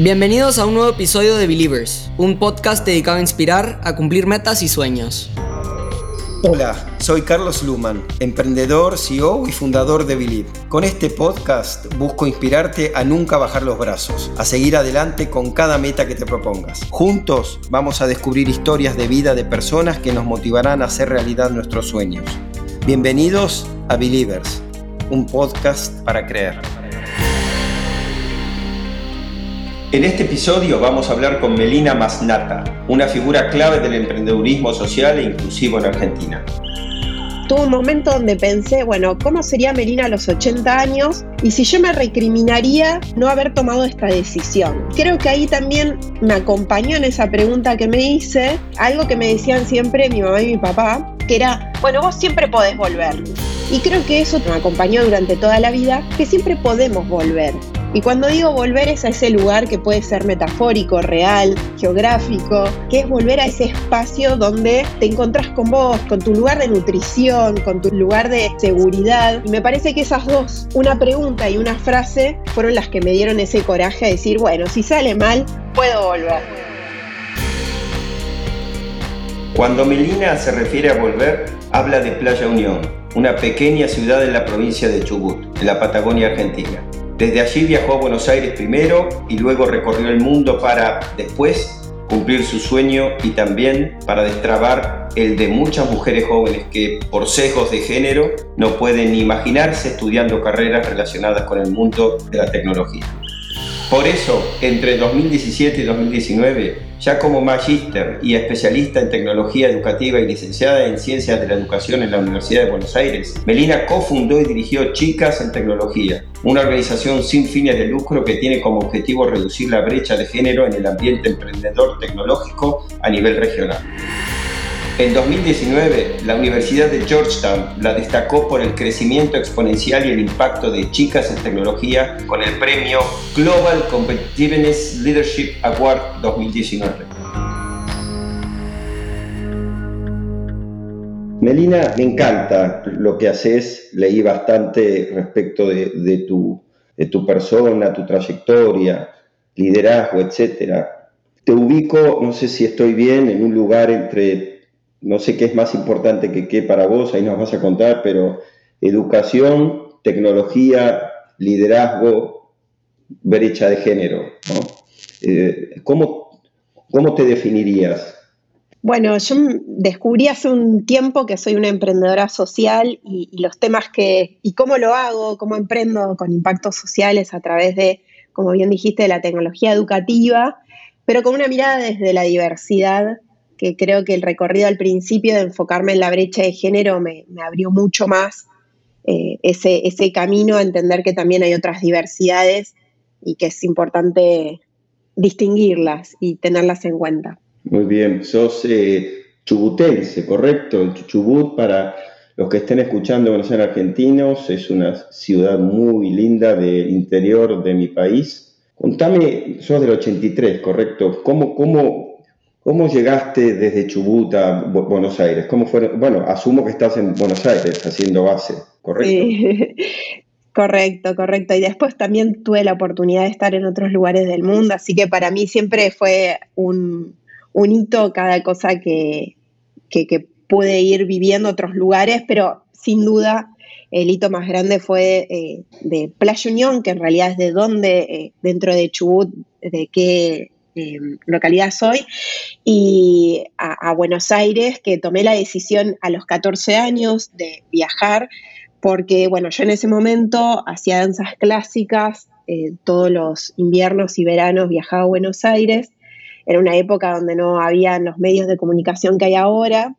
Bienvenidos a un nuevo episodio de Believers, un podcast dedicado a inspirar, a cumplir metas y sueños. Hola, soy Carlos Luman, emprendedor, CEO y fundador de Believe. Con este podcast busco inspirarte a nunca bajar los brazos, a seguir adelante con cada meta que te propongas. Juntos vamos a descubrir historias de vida de personas que nos motivarán a hacer realidad nuestros sueños. Bienvenidos a Believers, un podcast para creer. En este episodio vamos a hablar con Melina Masnata, una figura clave del emprendedurismo social e inclusivo en Argentina. Tuve un momento donde pensé, bueno, ¿cómo sería Melina a los 80 años? Y si yo me recriminaría no haber tomado esta decisión. Creo que ahí también me acompañó en esa pregunta que me hice, algo que me decían siempre mi mamá y mi papá, que era, bueno, vos siempre podés volver. Y creo que eso me acompañó durante toda la vida, que siempre podemos volver. Y cuando digo volver es a ese lugar que puede ser metafórico, real, geográfico, que es volver a ese espacio donde te encontrás con vos, con tu lugar de nutrición, con tu lugar de seguridad. Y me parece que esas dos, una pregunta y una frase, fueron las que me dieron ese coraje a decir, bueno, si sale mal, puedo volver. Cuando Melina se refiere a volver, habla de Playa Unión, una pequeña ciudad en la provincia de Chubut, en la Patagonia Argentina. Desde allí viajó a Buenos Aires primero y luego recorrió el mundo para después cumplir su sueño y también para destrabar el de muchas mujeres jóvenes que por sesgos de género no pueden imaginarse estudiando carreras relacionadas con el mundo de la tecnología. Por eso, entre 2017 y 2019, ya como magíster y especialista en tecnología educativa y licenciada en ciencias de la educación en la Universidad de Buenos Aires, Melina cofundó y dirigió Chicas en Tecnología, una organización sin fines de lucro que tiene como objetivo reducir la brecha de género en el ambiente emprendedor tecnológico a nivel regional. En 2019, la Universidad de Georgetown la destacó por el crecimiento exponencial y el impacto de chicas en tecnología con el premio Global Competitiveness Leadership Award 2019. Melina, me encanta lo que haces, leí bastante respecto de, tu, de tu persona, tu trayectoria, liderazgo, etc. Te ubico, no sé si estoy bien, en un lugar entre no sé qué es más importante que qué para vos, ahí nos vas a contar, pero educación, tecnología, liderazgo, brecha de género. Eh, ¿cómo, te definirías? Bueno, yo descubrí hace un tiempo que soy una emprendedora social y, y, los temas que, y cómo lo hago, cómo emprendo con impactos sociales a través de, como bien dijiste, de la tecnología educativa, pero con una mirada desde la diversidad que creo que el recorrido al principio de enfocarme en la brecha de género me, abrió mucho más eh, ese, ese camino a entender que también hay otras diversidades y que es importante distinguirlas y tenerlas en cuenta. Muy bien, sos eh, chubutense, correcto. Chubut, para los que estén escuchando, bueno, sean argentinos, es una ciudad muy linda del interior de mi país. Contame, sos del 83, correcto. ¿Cómo, cómo, ¿Cómo llegaste desde Chubut a Buenos Aires? ¿Cómo fue? Bueno, asumo que estás en Buenos Aires haciendo base, ¿correcto? Sí. Correcto, correcto. Y después también tuve la oportunidad de estar en otros lugares del mundo, así que para mí siempre fue un, hito cada cosa que, que, pude ir viviendo otros lugares, pero sin duda el hito más grande fue eh, de Playa Unión, que en realidad es de donde, eh, dentro de Chubut, de qué Em, localidad soy, y a, Buenos Aires, que tomé la decisión a los 14 años de viajar, porque bueno, yo en ese momento hacía danzas clásicas, eh, todos los inviernos y veranos viajaba a Buenos Aires, era una época donde no había los medios de comunicación que hay ahora,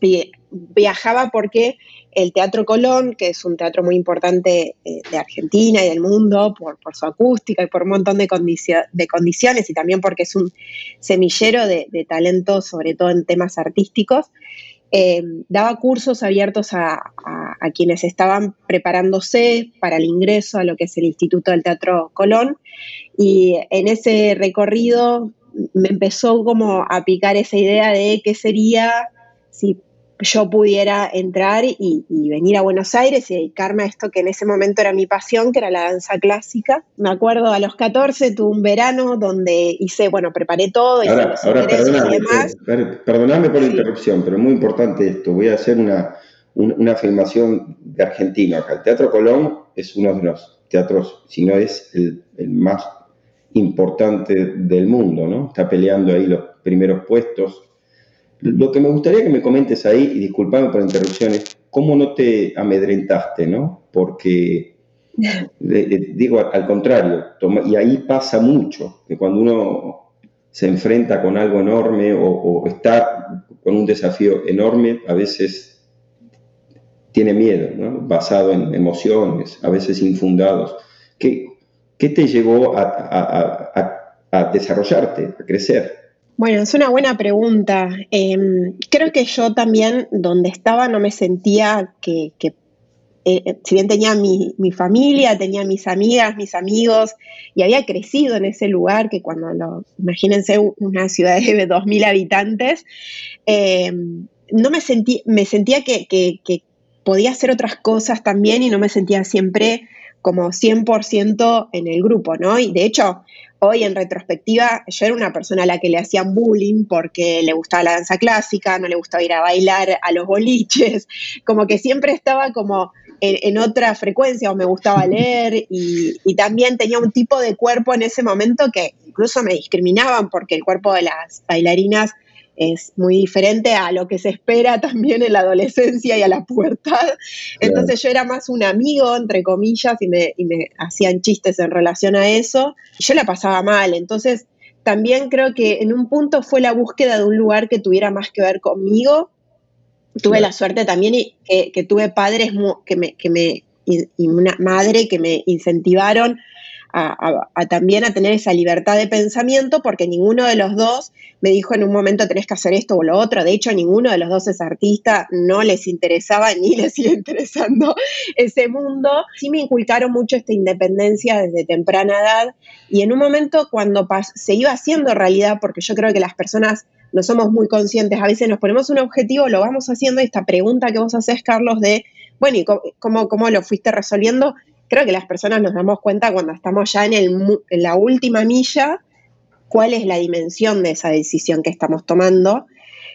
y viajaba porque el Teatro Colón, que es un teatro muy importante eh, de Argentina y del mundo por, su acústica y por un montón de, de, condiciones y también porque es un semillero de, talento, sobre todo en temas artísticos, eh, daba cursos abiertos a, quienes estaban preparándose para el ingreso a lo que es el Instituto del Teatro Colón. Y en ese recorrido me empezó como a picar esa idea de qué sería si yo pudiera entrar y, venir a Buenos Aires y dedicarme a esto que en ese momento era mi pasión, que era la danza clásica. Me acuerdo a los 14 tuve un verano donde hice, bueno, preparé todo, hice ahora, ahora perdóname, perdóname por la interrupción, pero es muy importante esto. Voy a hacer una, una afirmación de argentino acá. El Teatro Colón es uno de los teatros, si no es el, el más importante del mundo, ¿no? Está peleando ahí los primeros puestos lo que me gustaría que me comentes ahí, y disculpame por la interrupción, es cómo no te amedrentaste, ¿no? Porque, digo, al contrario, y ahí pasa mucho, que cuando uno se enfrenta con algo enorme o, está con un desafío enorme, a veces tiene miedo, ¿no? basado en emociones, a veces infundados. ¿Qué, qué te llevó a desarrollarte, a crecer? Bueno, es una buena pregunta. Em, creo que yo también, donde estaba, no me sentía que, eh, eh, si bien tenía mi, familia, tenía mis amigas, mis amigos, y había crecido en ese lugar, que cuando lo, imagínense una ciudad de 2.000 habitantes, em, no me, sentí, me sentía que, que podía hacer otras cosas también y no me sentía siempre como 100% en el grupo, ¿no? Y de hecho, hoy en retrospectiva, yo era una persona a la que le hacían bullying porque le gustaba la danza clásica, no le gustaba ir a bailar a los boliches, como que siempre estaba como en, otra frecuencia o me gustaba leer y, y, también tenía un tipo de cuerpo en ese momento que incluso me discriminaban porque el cuerpo de las bailarinas es muy diferente a lo que se espera también en la adolescencia y a la pubertad. Entonces yo era más un amigo, entre comillas, y me, hacían chistes en relación a eso. Y yo la pasaba mal. Entonces también creo que en un punto fue la búsqueda de un lugar que tuviera más que ver conmigo. Tuve la suerte también que, que tuve padres que me, que me, y una madre que me incentivaron también a tener esa libertad de pensamiento, porque ninguno de los dos me dijo en un momento tenés que hacer esto o lo otro. De hecho, ninguno de los dos es artista, no les interesaba ni les sigue interesando ese mundo. Sí me inculcaron mucho esta independencia desde temprana edad y en un momento cuando se iba haciendo realidad, porque yo creo que las personas no somos muy conscientes, a veces nos ponemos un objetivo, lo vamos haciendo, esta pregunta que vos haces, Carlos, de, bueno, ¿y cómo lo fuiste resolviendo? Creo que las personas nos damos cuenta cuando estamos ya en, la última milla cuál es la dimensión de esa decisión que estamos tomando.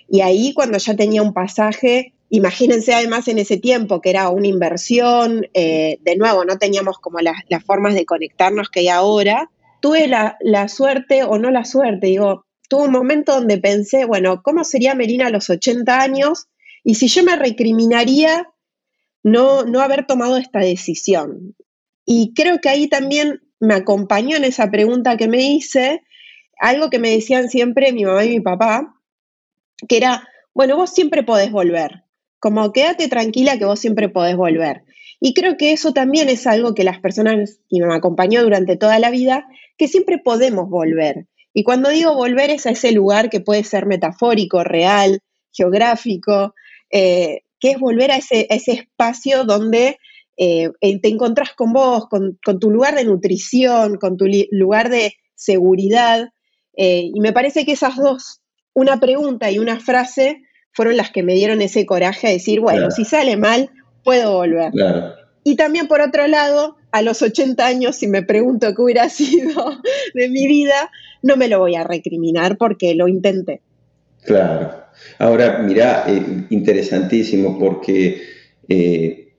Y ahí cuando ya tenía un pasaje, imagínense además en ese tiempo que era una inversión, eh, de nuevo, no teníamos como las, formas de conectarnos que hay ahora, tuve la, la, suerte o no la suerte, digo, tuve un momento donde pensé, bueno, ¿cómo sería Melina a los 80 años? Y si yo me recriminaría no, no haber tomado esta decisión. Y creo que ahí también me acompañó en esa pregunta que me hice algo que me decían siempre mi mamá y mi papá, que era, bueno, vos siempre podés volver, como quédate tranquila que vos siempre podés volver. Y creo que eso también es algo que las personas, y me acompañó durante toda la vida, que siempre podemos volver. Y cuando digo volver es a ese lugar que puede ser metafórico, real, geográfico, eh, que es volver a ese, a ese espacio donde eh, eh, te encontrás con vos, con, tu lugar de nutrición, con tu lugar de seguridad. Eh, y me parece que esas dos, una pregunta y una frase, fueron las que me dieron ese coraje de decir, bueno, si sale mal, puedo volver. Y también por otro lado, a los 80 años, si me pregunto qué hubiera sido de mi vida, no me lo voy a recriminar porque lo intenté. Claro. Ahora, mira, interesantísimo porque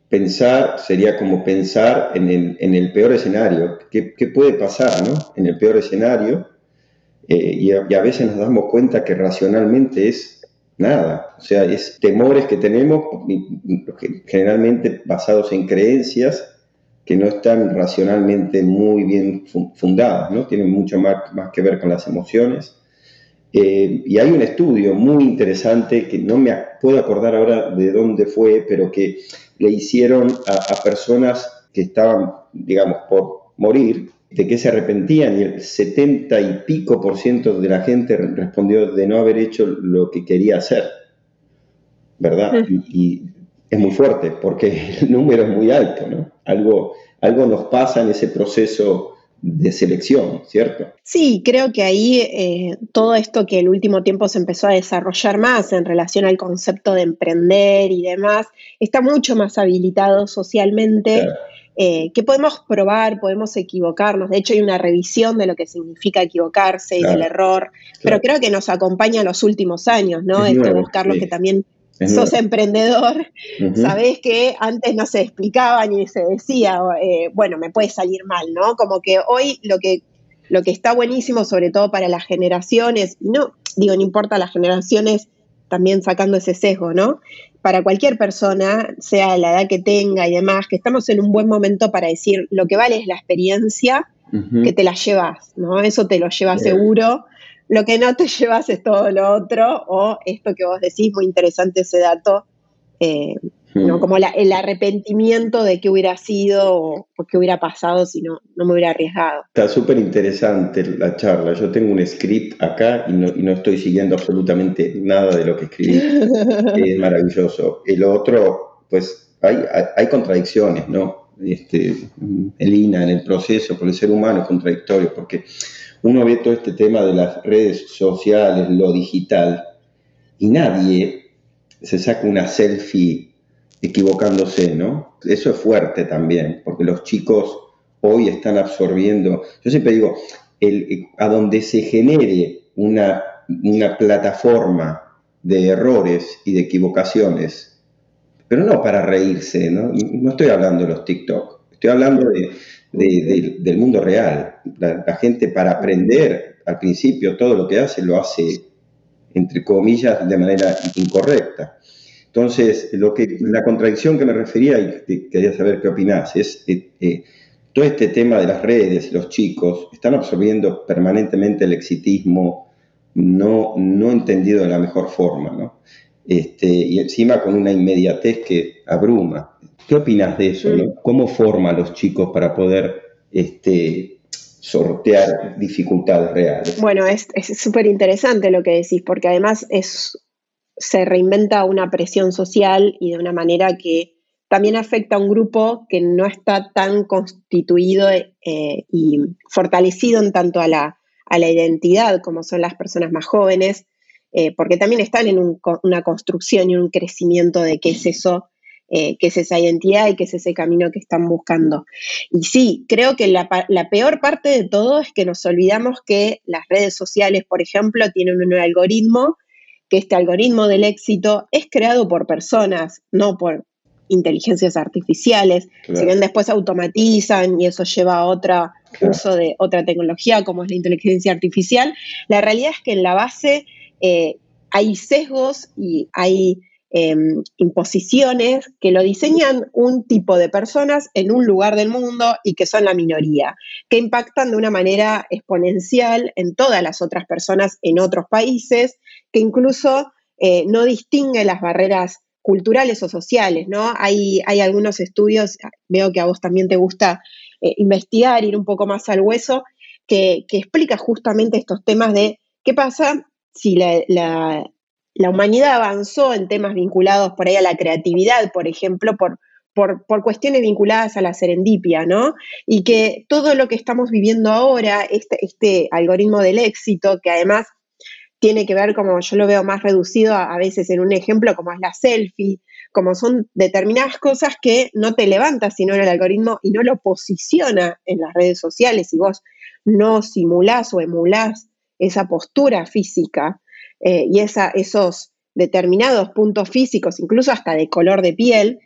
pensar sería como pensar en el, peor escenario. ¿Qué, puede pasar ¿no? en el peor escenario? Eh, y, a, veces nos damos cuenta que racionalmente es nada. O sea, es temores que tenemos, generalmente basados en creencias que no están racionalmente muy bien fundadas, ¿no? tienen mucho más, más que ver con las emociones. Eh, y hay un estudio muy interesante que no me puedo acordar ahora de dónde fue, pero que le hicieron a, personas que estaban, digamos, por morir, de que se arrepentían y el 70 y pico por ciento de la gente respondió de no haber hecho lo que quería hacer, ¿verdad? Y, es muy fuerte porque el número es muy alto, ¿no? Algo, algo nos pasa en ese proceso de selección, ¿cierto? Sí, creo que ahí eh, todo esto que el último tiempo se empezó a desarrollar más en relación al concepto de emprender y demás, está mucho más habilitado socialmente. Eh, que podemos probar, podemos equivocarnos. De hecho, hay una revisión de lo que significa equivocarse y del error, pero creo que nos acompaña en los últimos años, ¿no? Esto de buscar lo que también sos emprendedor, sabés que antes no se explicaba ni se decía, eh, bueno, me puede salir mal, ¿no? Como que hoy lo que, lo que está buenísimo, sobre todo para las generaciones, no, digo, no importa las generaciones, también sacando ese sesgo, ¿no? Para cualquier persona, sea la edad que tenga y demás, que estamos en un buen momento para decir, lo que vale es la experiencia que te la llevas, ¿no? Eso te lo lleva seguro lo que no te llevas es todo lo otro, o esto que vos decís, muy interesante ese dato, eh, ¿no? Hmm. como el arrepentimiento de qué hubiera sido o, qué hubiera pasado si no, no me hubiera arriesgado. Está súper interesante la charla. Yo tengo un script acá y no, y no, estoy siguiendo absolutamente nada de lo que escribí. es maravilloso. El otro, pues hay, hay, contradicciones, ¿no? Este, Elina, en el proceso, porque el ser humano es contradictorio, porque uno ve todo este tema de las redes sociales, lo digital, y nadie se saca una selfie equivocándose, ¿no? Eso es fuerte también, porque los chicos hoy están absorbiendo, yo siempre digo, el, a donde se genere una, una plataforma de errores y de equivocaciones, pero no para reírse, ¿no? No estoy hablando de los TikTok, estoy hablando de, del mundo real. La, gente para aprender al principio todo lo que hace lo hace, entre comillas, de manera incorrecta. Entonces, lo que, la contradicción que me refería y quería saber qué opinás es eh, eh, todo este tema de las redes, los chicos están absorbiendo permanentemente el exitismo no, no entendido de la mejor forma, ¿no? Este, y encima con una inmediatez que abruma. ¿Qué opinas de eso? ¿Cómo forma a los chicos para poder este, sortear dificultades reales? Bueno, es súper interesante lo que decís, porque además es, se reinventa una presión social y de una manera que también afecta a un grupo que no está tan constituido eh, y fortalecido en tanto a la, a la identidad como son las personas más jóvenes, eh, porque también están en una construcción y un crecimiento de qué es eso eh, qué es esa identidad y qué es ese camino que están buscando. Y sí, creo que la, peor parte de todo es que nos olvidamos que las redes sociales, por ejemplo, tienen un algoritmo, que este algoritmo del éxito es creado por personas, no por inteligencias artificiales. Si bien después automatizan y eso lleva a otro uso de otra tecnología como es la inteligencia artificial, la realidad es que en la base eh, hay sesgos y hay Em, imposiciones que lo diseñan un tipo de personas en un lugar del mundo y que son la minoría, que impactan de una manera exponencial en todas las otras personas en otros países, que incluso eh, no distingue las barreras culturales o sociales, ¿no? Hay, hay algunos estudios, veo que a vos también te gusta eh, investigar, ir un poco más al hueso, que, que, explica justamente estos temas de qué pasa si la humanidad avanzó en temas vinculados por ahí a la creatividad, por ejemplo, por, por, cuestiones vinculadas a la serendipia, ¿no? Y que todo lo que estamos viviendo ahora, este, este algoritmo del éxito, que además tiene que ver, como yo lo veo más reducido a, veces en un ejemplo, como es la selfie, como son determinadas cosas que no te levantas sino en el algoritmo y no lo posiciona en las redes sociales y vos no simulás o emulás esa postura física eh, y esa, esos determinados puntos físicos, incluso hasta de color de piel,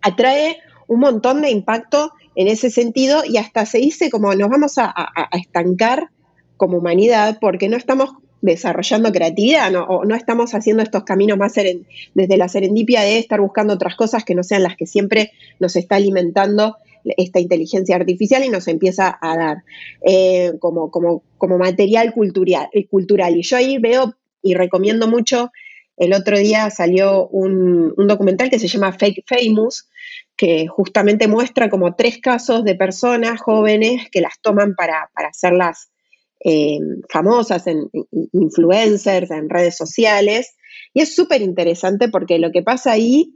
atrae un montón de impacto en ese sentido y hasta se dice como nos vamos a, estancar como humanidad porque no estamos desarrollando creatividad ¿no? o no estamos haciendo estos caminos más desde la serendipia de estar buscando otras cosas que no sean las que siempre nos está alimentando esta inteligencia artificial y nos empieza a dar eh, como, como, como, material cultural, eh, cultural. Y yo ahí veo y recomiendo mucho, el otro día salió un, documental que se llama Fake Famous, que justamente muestra como tres casos de personas jóvenes que las toman para, hacerlas eh, famosas, en, influencers, en redes sociales. Y es súper interesante porque lo que pasa ahí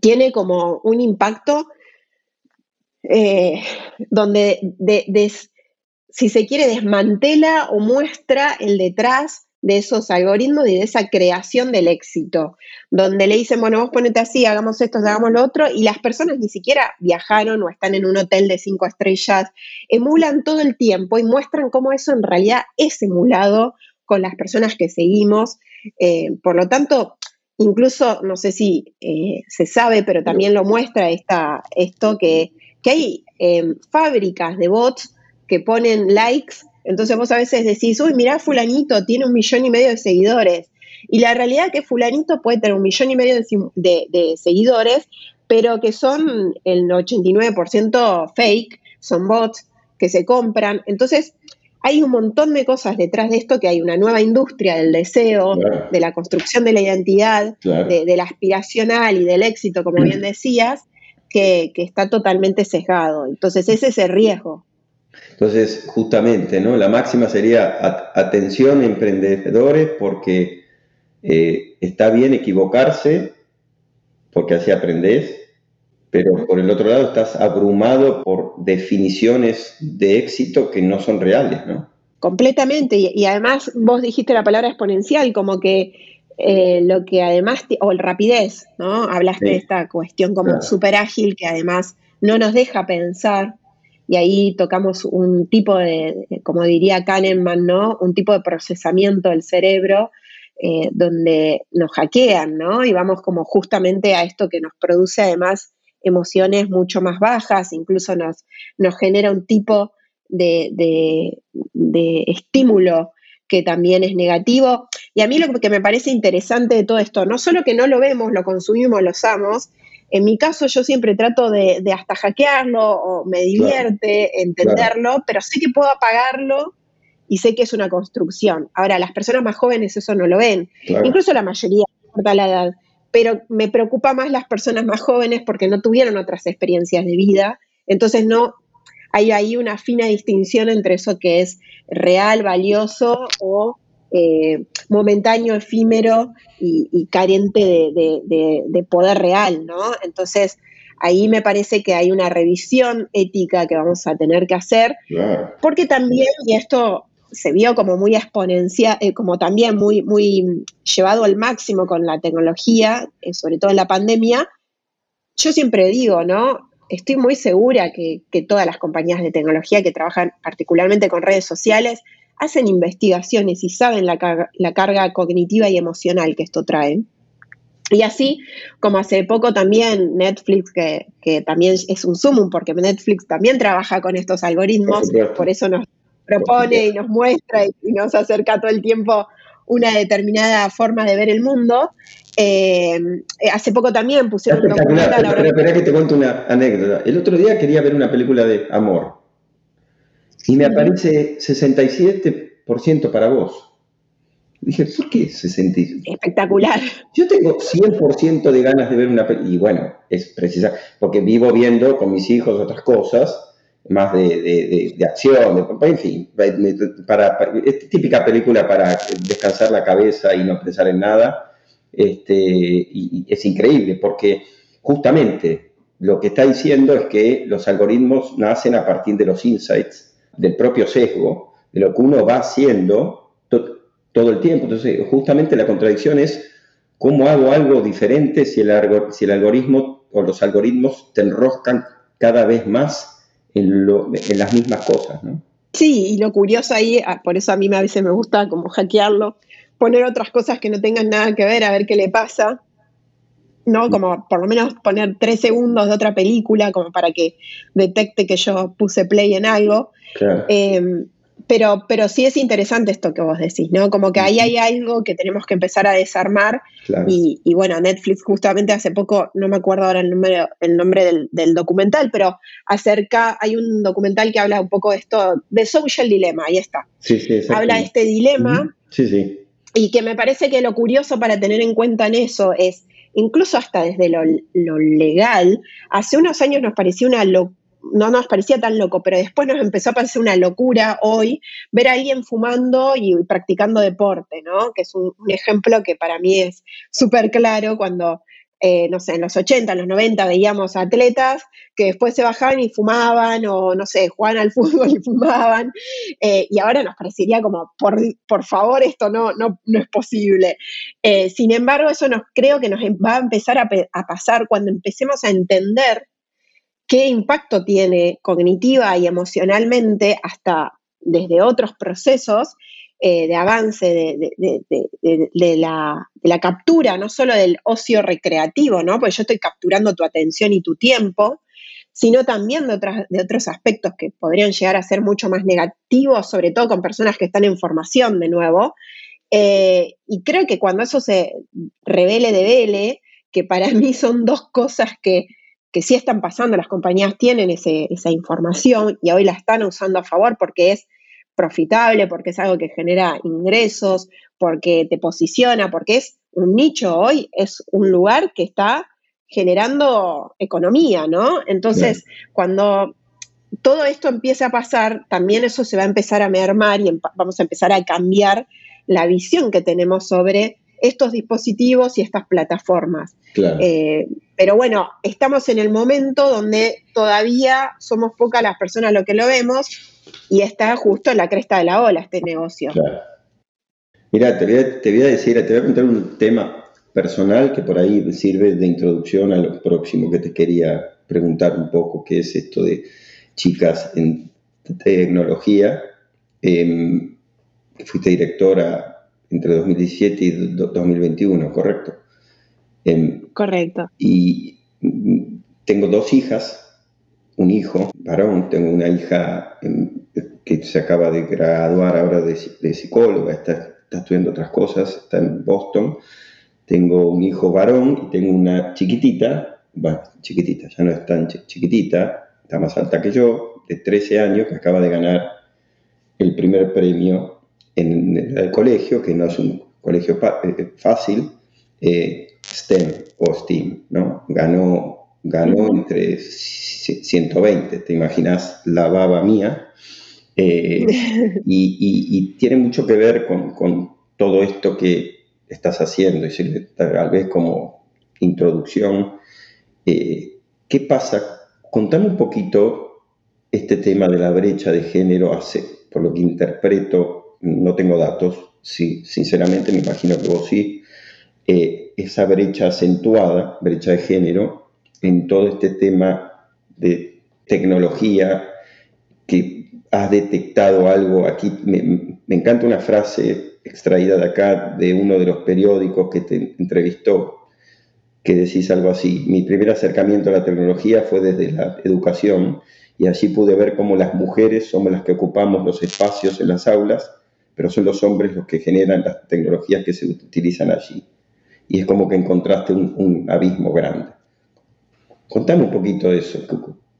tiene como un impacto eh, donde si se quiere desmantela o muestra el detrás de esos algoritmos y de esa creación del éxito, donde le dicen, bueno, vos ponete así, hagamos esto, hagamos lo otro, y las personas ni siquiera viajaron o están en un hotel de cinco estrellas, emulan todo el tiempo y muestran cómo eso en realidad es emulado con las personas que seguimos. Eh, por lo tanto, incluso, no sé si eh, se sabe, pero también lo muestra esta, esto, que, que hay eh, fábricas de bots que ponen likes entonces vos a veces decís, uy, mirá, fulanito tiene un millón y medio de seguidores. Y la realidad es que fulanito puede tener un millón y medio de, seguidores, pero que son el 89% fake, son bots que se compran. Entonces, hay un montón de cosas detrás de esto, que hay una nueva industria del deseo, de la construcción de la identidad, de, la aspiracional y del éxito, como bien decías, que, que, está totalmente sesgado. Entonces, ese es el riesgo. Entonces, justamente, ¿no? La máxima sería atención emprendedores porque eh, está bien equivocarse, porque así aprendes, pero por el otro lado estás abrumado por definiciones de éxito que no son reales, ¿no? Completamente, y, además vos dijiste la palabra exponencial, como que eh, lo que además, o el rapidez, ¿no? Hablaste de esta cuestión como súper ágil que además no nos deja pensar y ahí tocamos un tipo de, como diría Kahneman, ¿no? Un tipo de procesamiento del cerebro eh, donde nos hackean, ¿no? Y vamos como justamente a esto que nos produce además emociones mucho más bajas, incluso nos, nos genera un tipo de, de estímulo que también es negativo. Y a mí lo que me parece interesante de todo esto, no solo que no lo vemos, lo consumimos, lo usamos, en mi caso yo siempre trato de, hasta hackearlo o me divierte entenderlo, pero sé que puedo apagarlo y sé que es una construcción. Ahora, las personas más jóvenes eso no lo ven, incluso la mayoría, no importa la edad, pero me preocupa más las personas más jóvenes porque no tuvieron otras experiencias de vida, entonces no hay ahí una fina distinción entre eso que es real, valioso o eh, momentáneo, efímero y, carente de, poder real, ¿no? Entonces, ahí me parece que hay una revisión ética que vamos a tener que hacer, porque también, y esto se vio como muy exponencial, eh, como también muy, muy llevado al máximo con la tecnología, eh, sobre todo en la pandemia, yo siempre digo, ¿no? Estoy muy segura que, que todas las compañías de tecnología que trabajan particularmente con redes sociales hacen investigaciones y saben la, carga cognitiva y emocional que esto trae. Y así, como hace poco también Netflix, que, también es un sumum, porque Netflix también trabaja con estos algoritmos, por eso nos propone y nos muestra y, nos acerca todo el tiempo una determinada forma de ver el mundo. Eh, hace poco también pusieron un documental. Espera, que te cuento una anécdota. El otro día quería ver una película de amor y me aparece 67% para vos. Dije, ¿por qué 67%? Espectacular. Yo tengo 100% de ganas de ver una película, y bueno, es precisa, porque vivo viendo con mis hijos otras cosas, más de, acción, en fin, para, es típica película para descansar la cabeza y no pensar en nada, este, y es increíble, porque justamente lo que está diciendo es que los algoritmos nacen a partir de los insights del propio sesgo, de lo que uno va haciendo todo el tiempo. Entonces, justamente la contradicción es cómo hago algo diferente si el, si el algoritmo o los algoritmos te enroscan cada vez más en, las mismas cosas, ¿no? Sí, y lo curioso ahí, ah, por eso a mí a veces me gusta como hackearlo, poner otras cosas que no tengan nada que ver, a ver qué le pasa, ¿no? Como por lo menos poner tres segundos de otra película, como para que detecte que yo puse play en algo. Em, pero, pero sí es interesante esto que vos decís, ¿no? Como que ahí hay algo que tenemos que empezar a desarmar. Y, bueno, Netflix justamente hace poco, no me acuerdo ahora el nombre, el nombre del, documental, pero acerca, hay un documental que habla un poco de esto, de Social Dilemma, ahí está. Sí, sí, habla de este dilema. Sí, sí. Y que me parece que lo curioso para tener en cuenta en eso es incluso hasta desde lo, legal, hace unos años nos parecía una no nos parecía tan loco, pero después nos empezó a parecer una locura hoy ver a alguien fumando y practicando deporte, ¿no? Que es un, ejemplo que para mí es súper claro cuando eh, no sé, en los 80, en los 90 veíamos atletas que después se bajaban y fumaban, o no sé, jugaban al fútbol y fumaban, eh, y ahora nos parecería como, por, por favor, esto no, no, no es posible. Eh, sin embargo, eso nos creo que nos va a empezar a pasar cuando empecemos a entender qué impacto tiene cognitiva y emocionalmente hasta desde otros procesos eh, de avance de, la, captura, no solo del ocio recreativo, ¿no? Porque yo estoy capturando tu atención y tu tiempo, sino también de, otros aspectos que podrían llegar a ser mucho más negativos, sobre todo con personas que están en formación de nuevo. Eh, y creo que cuando eso se revele de vele, que para mí son dos cosas que, que sí están pasando, las compañías tienen esa información y hoy la están usando a favor porque es profitable, porque es algo que genera ingresos, porque te posiciona, porque es un nicho hoy, es un lugar que está generando economía, ¿no? Entonces, cuando todo esto empiece a pasar, también eso se va a empezar a mermar y vamos a empezar a cambiar la visión que tenemos sobre estos dispositivos y estas plataformas. Eh, pero bueno, estamos en el momento donde todavía somos pocas las personas lo que lo vemos y está justo en la cresta de la ola este negocio. Mira, te voy, a, decir, te voy a contar un tema personal que por ahí sirve de introducción a lo próximo que te quería preguntar un poco, que es esto de chicas en tecnología. Eh, fuiste directora entre 2017 y 2021, ¿correcto? Em, Correcto. Y tengo dos hijas, un hijo varón, tengo una hija em, que se acaba de graduar ahora de, psicóloga, está, estudiando otras cosas, está en Boston. Tengo un hijo varón y tengo una chiquitita, bueno, chiquitita, ya no es tan chiquitita, está más alta que yo, de 13 años, que acaba de ganar el primer premio en el colegio, que no es un colegio eh, fácil, eh, STEM o STEAM, ¿no? Ganó, ganó entre 120, te imaginas la baba mía, eh, y, tiene mucho que ver con, todo esto que estás haciendo, y tal vez como introducción, ¿qué pasa? Contame un poquito este tema de la brecha de género, hace, por lo que interpreto, no tengo datos, sí, sinceramente me imagino que vos sí, eh, esa brecha acentuada, brecha de género, en todo este tema de tecnología, que has detectado algo, aquí me, encanta una frase extraída de acá, de uno de los periódicos que te entrevistó, que decís algo así, mi primer acercamiento a la tecnología fue desde la educación y allí pude ver cómo las mujeres somos las que ocupamos los espacios en las aulas pero son los hombres los que generan las tecnologías que se utilizan allí. Y es como que encontraste un, abismo grande. Contame un poquito de eso,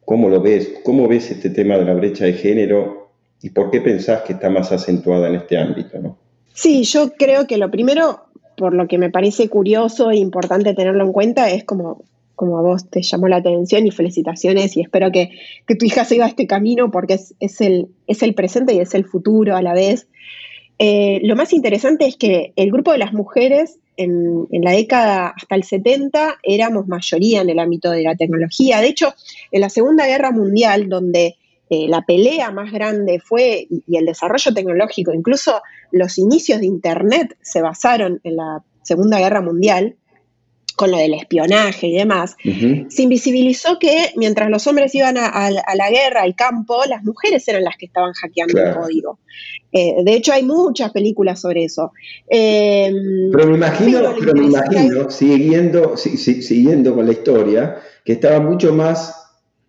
¿cómo lo ves? ¿Cómo ves este tema de la brecha de género y por qué pensás que está más acentuada en este ámbito? ¿no? Sí, yo creo que lo primero, por lo que me parece curioso e importante tenerlo en cuenta, es como, como a vos te llamó la atención y felicitaciones y espero que, tu hija siga este camino porque es, el, es el presente y es el futuro a la vez. Eh, lo más interesante es que el grupo de las mujeres en, la década hasta el 70 éramos mayoría en el ámbito de la tecnología. De hecho, en la Segunda Guerra Mundial, donde eh, la pelea más grande fue y el desarrollo tecnológico, incluso los inicios de Internet se basaron en la Segunda Guerra Mundial, con lo del espionaje y demás, se invisibilizó que mientras los hombres iban a, la guerra, al campo, las mujeres eran las que estaban hackeando el código. Eh, de hecho, hay muchas películas sobre eso. Eh, pero me imagino, pero me imagino siguiendo, siguiendo con la historia, que estaba mucho más,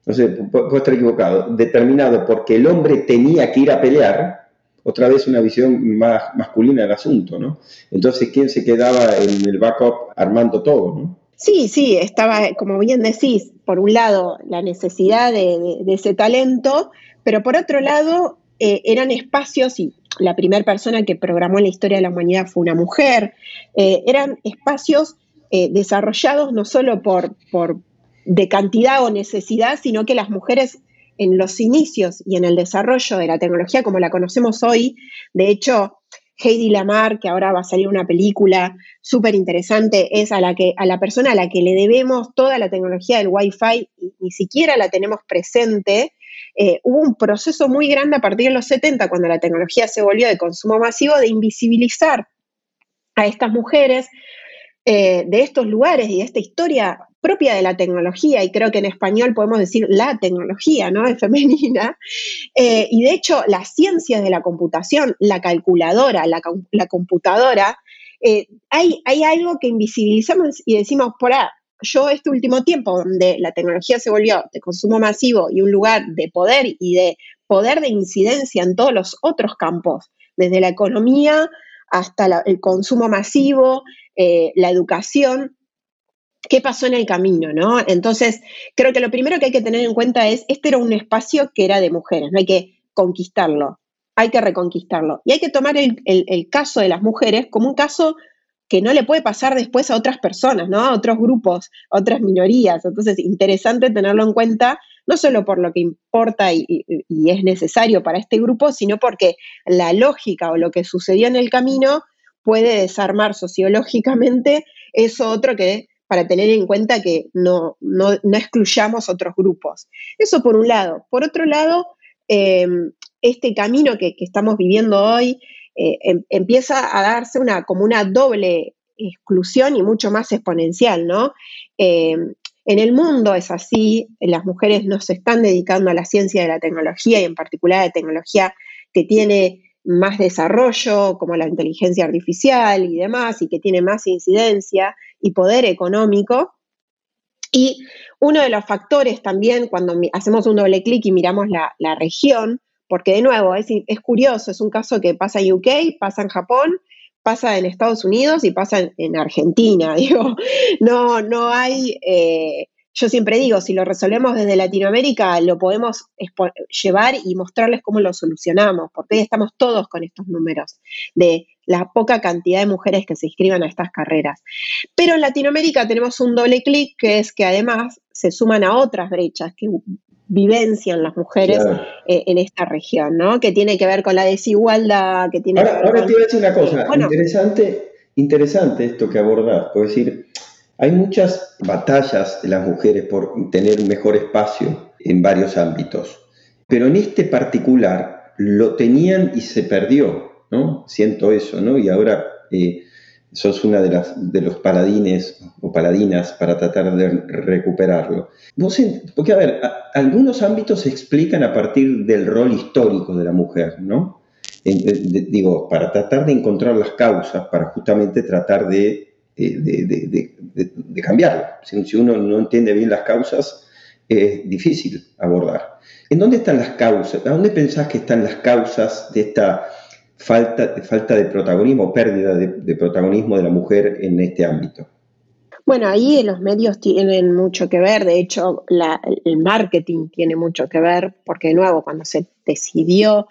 no sé, puedo estar equivocado, determinado porque el hombre tenía que ir a pelear otra vez una visión más masculina del asunto, ¿no? Entonces, ¿quién se quedaba en el backup armando todo, ¿no? Sí, sí, estaba, como bien decís, por un lado la necesidad de, ese talento, pero por otro lado eh, eran espacios, y la primera persona que programó la historia de la humanidad fue una mujer, eh, eran espacios eh, desarrollados no solo por, por de cantidad o necesidad, sino que las mujeres en los inicios y en el desarrollo de la tecnología como la conocemos hoy, de hecho, Heidi Lamar, que ahora va a salir una película súper interesante, es a la, que, a la persona a la que le debemos toda la tecnología del Wi-Fi y ni siquiera la tenemos presente. Eh, hubo un proceso muy grande a partir de los 70, cuando la tecnología se volvió de consumo masivo, de invisibilizar a estas mujeres eh, de estos lugares y de esta historia propia de la tecnología, y creo que en español podemos decir la tecnología, ¿no? Es femenina. Eh, y de hecho, las ciencias de la computación, la calculadora, la, computadora, eh, hay, hay, algo que invisibilizamos y decimos, por ahí, yo este último tiempo, donde la tecnología se volvió de consumo masivo y un lugar de poder y de poder de incidencia en todos los otros campos, desde la economía hasta el consumo masivo, eh, la educación, qué pasó en el camino, ¿no? Entonces, creo que lo primero que hay que tener en cuenta es, este era un espacio que era de mujeres, no hay que conquistarlo, hay que reconquistarlo. Y hay que tomar el, caso de las mujeres como un caso que no le puede pasar después a otras personas, ¿no? A otros grupos, a otras minorías. Entonces, interesante tenerlo en cuenta, no solo por lo que importa y, y es necesario para este grupo, sino porque la lógica o lo que sucedió en el camino puede desarmar sociológicamente eso otro que para tener en cuenta que no, no, excluyamos otros grupos. Eso por un lado. Por otro lado, em, este camino que, estamos viviendo hoy eh, em, empieza a darse una, como una doble exclusión y mucho más exponencial, ¿no? Em, en el mundo es así, las mujeres no se están dedicando a la ciencia de la tecnología y en particular a la tecnología que tiene más desarrollo, como la inteligencia artificial y demás, y que tiene más incidencia y poder económico. Y uno de los factores también, cuando hacemos un doble clic y miramos la, región, porque de nuevo es, curioso, es un caso que pasa en UK, pasa en Japón, pasa en Estados Unidos y pasa en, Argentina. Digo, no, no hay eh, yo siempre digo, si lo resolvemos desde Latinoamérica, lo podemos llevar y mostrarles cómo lo solucionamos, porque hoy estamos todos con estos números de la poca cantidad de mujeres que se inscriban a estas carreras. Pero en Latinoamérica tenemos un doble clic, que es que además se suman a otras brechas que vivencian las mujeres eh, en esta región, ¿no? Que tiene que ver con la desigualdad, que tiene ahora, que ahora te voy a decir una cosa, interesante, interesante esto que abordás, puedo decir, hay muchas batallas de las mujeres por tener un mejor espacio en varios ámbitos, pero en este particular lo tenían y se perdió, ¿no? Siento eso, ¿no? Y ahora eh, sos una de, las, de los paladines o paladinas para tratar de recuperarlo. porque, a ver, algunos ámbitos se explican a partir del rol histórico de la mujer, ¿no? digo, para tratar de encontrar las causas, para justamente tratar de de, cambiarlo. Si, uno no entiende bien las causas, es difícil abordar. ¿En dónde están las causas? ¿A dónde pensás que están las causas de esta falta, falta de protagonismo, pérdida de, protagonismo de la mujer en este ámbito? Bueno, ahí los medios tienen mucho que ver, de hecho el marketing tiene mucho que ver, porque de nuevo, cuando se decidió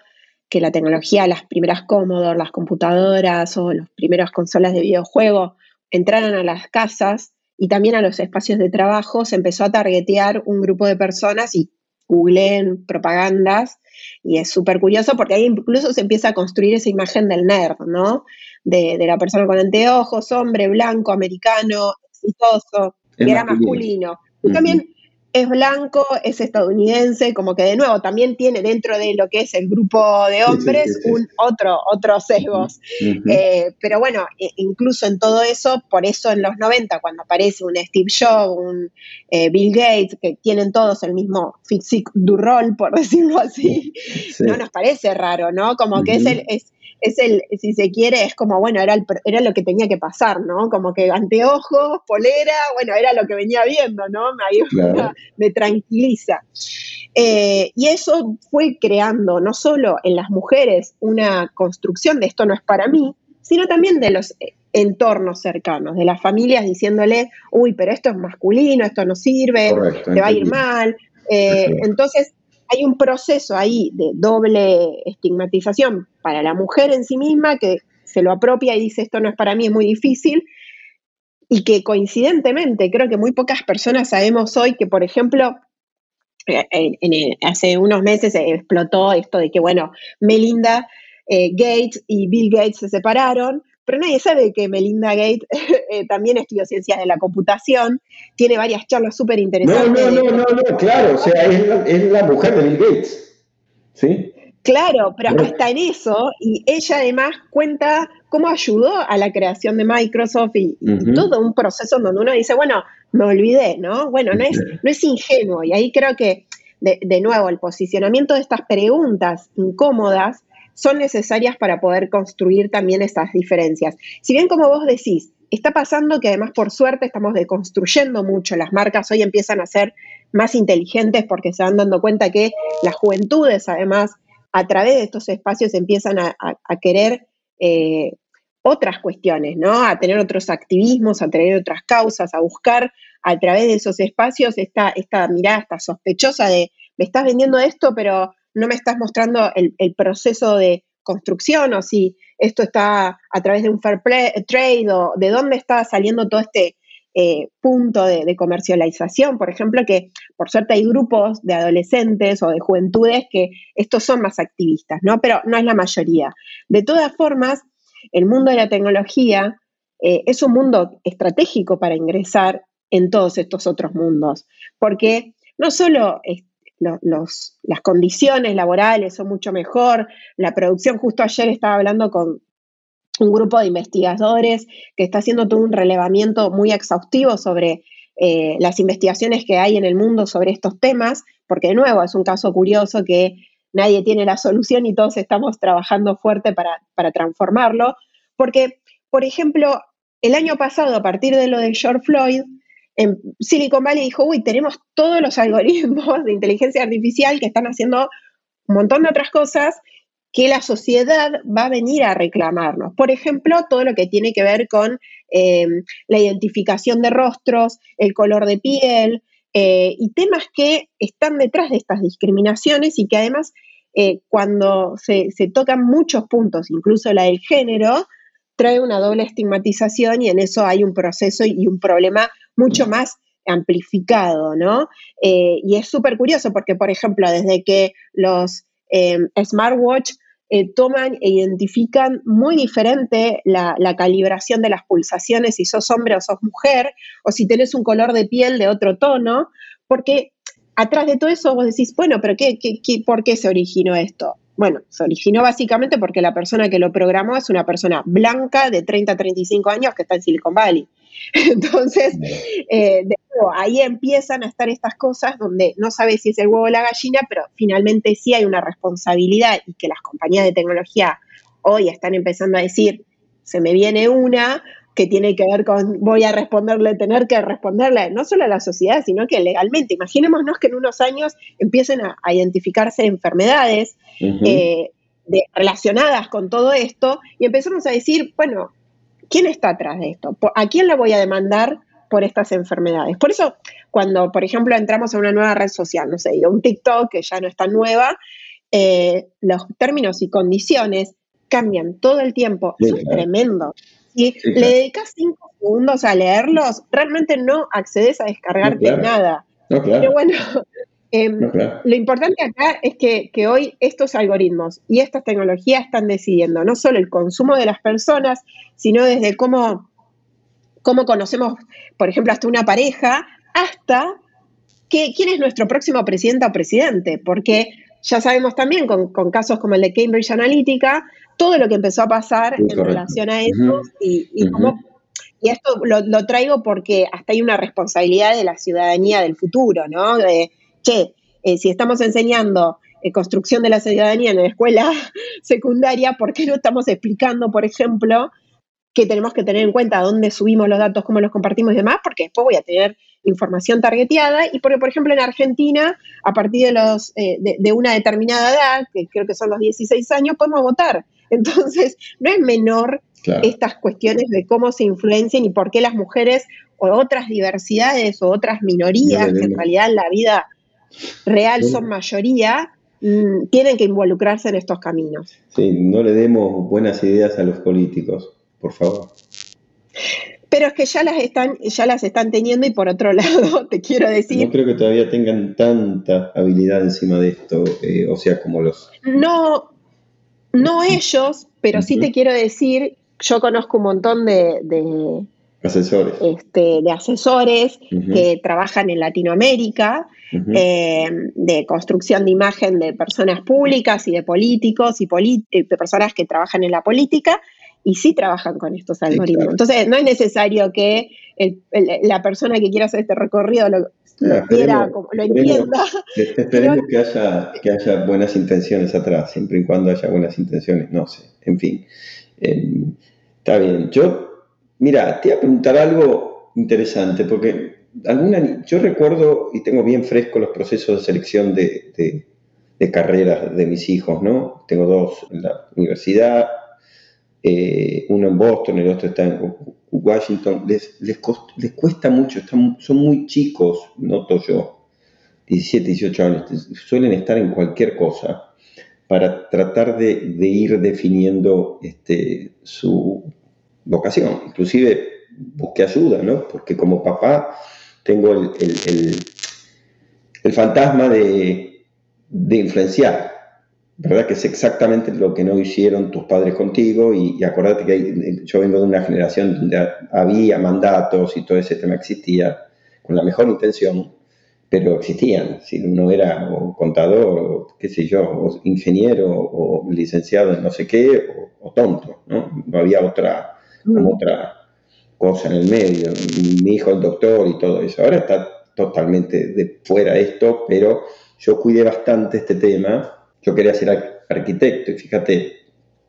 que la tecnología, las primeras Commodore, las computadoras o las primeras consolas de videojuego entraran a las casas y también a los espacios de trabajo, se empezó a targetear un grupo de personas y googleen propagandas y es súper curioso porque ahí incluso se empieza a construir esa imagen del nerd, ¿no? De, la persona con anteojos, hombre, blanco, americano, exitoso, que era masculino. Y también es blanco, es estadounidense, como que de nuevo también tiene dentro de lo que es el grupo de hombres un otro, otros sesgos. Eh, pero bueno, incluso en todo eso, por eso en los 90, cuando aparece un Steve Jobs, un eh, Bill Gates, que tienen todos el mismo physique du rol, por decirlo así, no nos parece raro, ¿no? Como que es el... Es, es el, si se quiere, es como, bueno, era, era lo que tenía que pasar, ¿no? Como que anteojos, polera, bueno, era lo que venía viendo, ¿no? Me, me tranquiliza. Eh, y eso fue creando no solo en las mujeres una construcción de esto no es para mí, sino también de los entornos cercanos, de las familias diciéndole, uy, pero esto es masculino, esto no sirve, te va a ir mal. Eh, entonces, hay un proceso ahí de doble estigmatización para la mujer en sí misma que se lo apropia y dice esto no es para mí, es muy difícil, y que coincidentemente creo que muy pocas personas sabemos hoy que, por ejemplo, eh, hace unos meses explotó esto de que, bueno, Melinda eh, Gates y Bill Gates se separaron, pero nadie sabe que Melinda Gates eh, también estudió ciencias de la computación, tiene varias charlas súper interesantes. No, no, no, no, no, claro, o sea, es la, mujer de Bill Gates, ¿sí? Claro, pero hasta en eso, y ella además cuenta cómo ayudó a la creación de Microsoft y, todo un proceso donde uno dice, bueno, me olvidé, ¿no? Bueno, no es, no es ingenuo, y ahí creo que, de, de nuevo, el posicionamiento de estas preguntas incómodas son necesarias para poder construir también esas diferencias. Si bien como vos decís, está pasando que además por suerte estamos deconstruyendo mucho, las marcas hoy empiezan a ser más inteligentes porque se van dando cuenta que las juventudes además a través de estos espacios empiezan a, querer eh, otras cuestiones, ¿no? A tener otros activismos, a tener otras causas, a buscar a través de esos espacios esta, esta mirada, esta sospechosa de me estás vendiendo esto, pero no me estás mostrando el, proceso de construcción o si esto está a través de un fair trade o de dónde está saliendo todo este eh, punto de, comercialización. Por ejemplo, que por suerte hay grupos de adolescentes o de juventudes que estos son más activistas, ¿no? Pero no es la mayoría. De todas formas, el mundo de la tecnología eh, es un mundo estratégico para ingresar en todos estos otros mundos, porque no solo las condiciones laborales son mucho mejor. La producción, justo ayer estaba hablando con un grupo de investigadores que está haciendo todo un relevamiento muy exhaustivo sobre eh, las investigaciones que hay en el mundo sobre estos temas, porque de nuevo es un caso curioso que nadie tiene la solución y todos estamos trabajando fuerte para, para transformarlo, porque, por ejemplo, el año pasado, a partir de lo de George Floyd, en Silicon Valley dijo, uy, tenemos todos los algoritmos de inteligencia artificial que están haciendo un montón de otras cosas que la sociedad va a venir a reclamarnos. Por ejemplo, todo lo que tiene que ver con em, la identificación de rostros, el color de piel eh, y temas que están detrás de estas discriminaciones y que además eh, cuando se, se, tocan muchos puntos, incluso la del género, trae una doble estigmatización y en eso hay un proceso y un problema mucho más amplificado, ¿no? Eh, y es súper curioso porque, por ejemplo, desde que los em, smartwatch eh, toman e identifican muy diferente la, calibración de las pulsaciones si sos hombre o sos mujer, o si tenés un color de piel de otro tono, porque atrás de todo eso vos decís, bueno, pero qué, por qué se originó esto? Bueno, se originó básicamente porque la persona que lo programó es una persona blanca de 30 a 35 años que está en Silicon Valley. Entonces, eh, ahí empiezan a estar estas cosas donde no sabes si es el huevo o la gallina, pero finalmente sí hay una responsabilidad y que las compañías de tecnología hoy están empezando a decir, se me viene una que tiene que ver con voy a responderle, tener que responderle no solo a la sociedad, sino que legalmente. Imaginémonos que en unos años empiecen a, identificarse enfermedades eh, relacionadas con todo esto y empezamos a decir, bueno, ¿quién está atrás de esto? ¿A quién le voy a demandar por estas enfermedades? Por eso, cuando, por ejemplo, entramos a una nueva red social, no sé, un TikTok que ya no está nueva, eh, los términos y condiciones cambian todo el tiempo. Eso es tremendo. Si le dedicas cinco segundos a leerlos, realmente no accedes a descargarte nada. Pero bueno, Em, lo importante acá es que, hoy estos algoritmos y estas tecnologías están decidiendo no solo el consumo de las personas, sino desde cómo, cómo conocemos, por ejemplo, hasta una pareja, hasta que, quién es nuestro próximo presidente o presidente, porque ya sabemos también con, casos como el de Cambridge Analytica, todo lo que empezó a pasar en relación a eso y, y esto lo, lo, traigo porque hasta hay una responsabilidad de la ciudadanía del futuro, ¿no? De, che, eh, si estamos enseñando eh, construcción de la ciudadanía en la escuela secundaria, ¿por qué no estamos explicando, por ejemplo, que tenemos que tener en cuenta dónde subimos los datos, cómo los compartimos y demás? Porque después voy a tener información targeteada y porque, por ejemplo, en Argentina, a partir de, los, eh, de, una determinada edad, que creo que son los 16 años, podemos votar. Entonces, no es menor estas cuestiones de cómo se influencian y por qué las mujeres o otras diversidades o otras minorías, que en realidad en la vida real son mayoría, mm, tienen que involucrarse en estos caminos. Sí, no le demos buenas ideas a los políticos, por favor. Pero es que ya las están, ya las están teniendo y por otro lado, te quiero decir... No creo que todavía tengan tanta habilidad encima de esto, eh, o sea, como los... No, No ellos, pero sí te quiero decir, yo conozco un montón de, asesores, este, de asesores que trabajan en Latinoamérica, eh, de construcción de imagen de personas públicas y de políticos y de personas que trabajan en la política y sí trabajan con estos algoritmos. Entonces, no es necesario que la persona que quiera hacer este recorrido lo, quiera, lo entienda. Esperemos que, haya, que haya buenas intenciones atrás, siempre y cuando haya buenas intenciones, no sé, en fin. Em, está bien. Yo, mira, te voy a preguntar algo interesante, porque alguna, yo recuerdo y tengo bien fresco los procesos de selección de, de, de carreras de mis hijos, ¿no? Tengo dos en la universidad, eh, uno en Boston, el otro está en Washington, les, les, cuesta mucho, son muy chicos, noto yo, 17, 18 años, suelen estar en cualquier cosa para tratar de, ir definiendo este, su vocación. Inclusive busqué ayuda, ¿no? Porque como papá tengo el, el, fantasma de, de influenciar, ¿verdad? Que es exactamente lo que no hicieron tus padres contigo y, acuérdate que yo vengo de una generación donde había mandatos y todo ese tema existía con la mejor intención, pero existían. Si uno era contador o qué sé yo, o ingeniero o licenciado en no sé qué, o, tonto, ¿no? No había otra, como otra cosa en el medio. Mi hijo el doctor y todo eso. Ahora está totalmente de fuera esto, pero yo cuidé bastante este tema yo quería ser arquitecto y fíjate,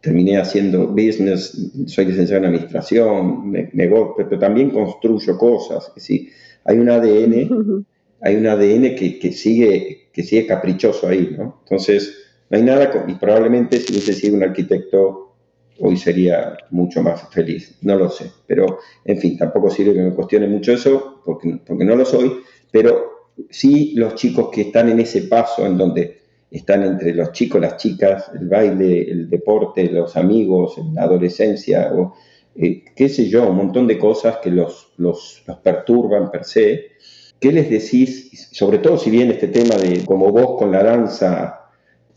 terminé haciendo business, soy licenciado en administración, negocio, pero también construyo cosas. Sí, hay un ADN, hay un ADN que, sigue, que sigue caprichoso ahí, ¿no? Entonces, no hay nada, y probablemente si hubiese sido un arquitecto, hoy sería mucho más feliz, no lo sé, pero en fin, tampoco sirve que me cuestione mucho eso, porque, porque no lo soy, pero sí los chicos que están en ese paso en donde están entre los chicos, las chicas, el baile, el deporte, los amigos, la adolescencia, o eh, qué sé yo, un montón de cosas que los, los, perturban per se. ¿Qué les decís, sobre todo si viene este tema de como vos con la danza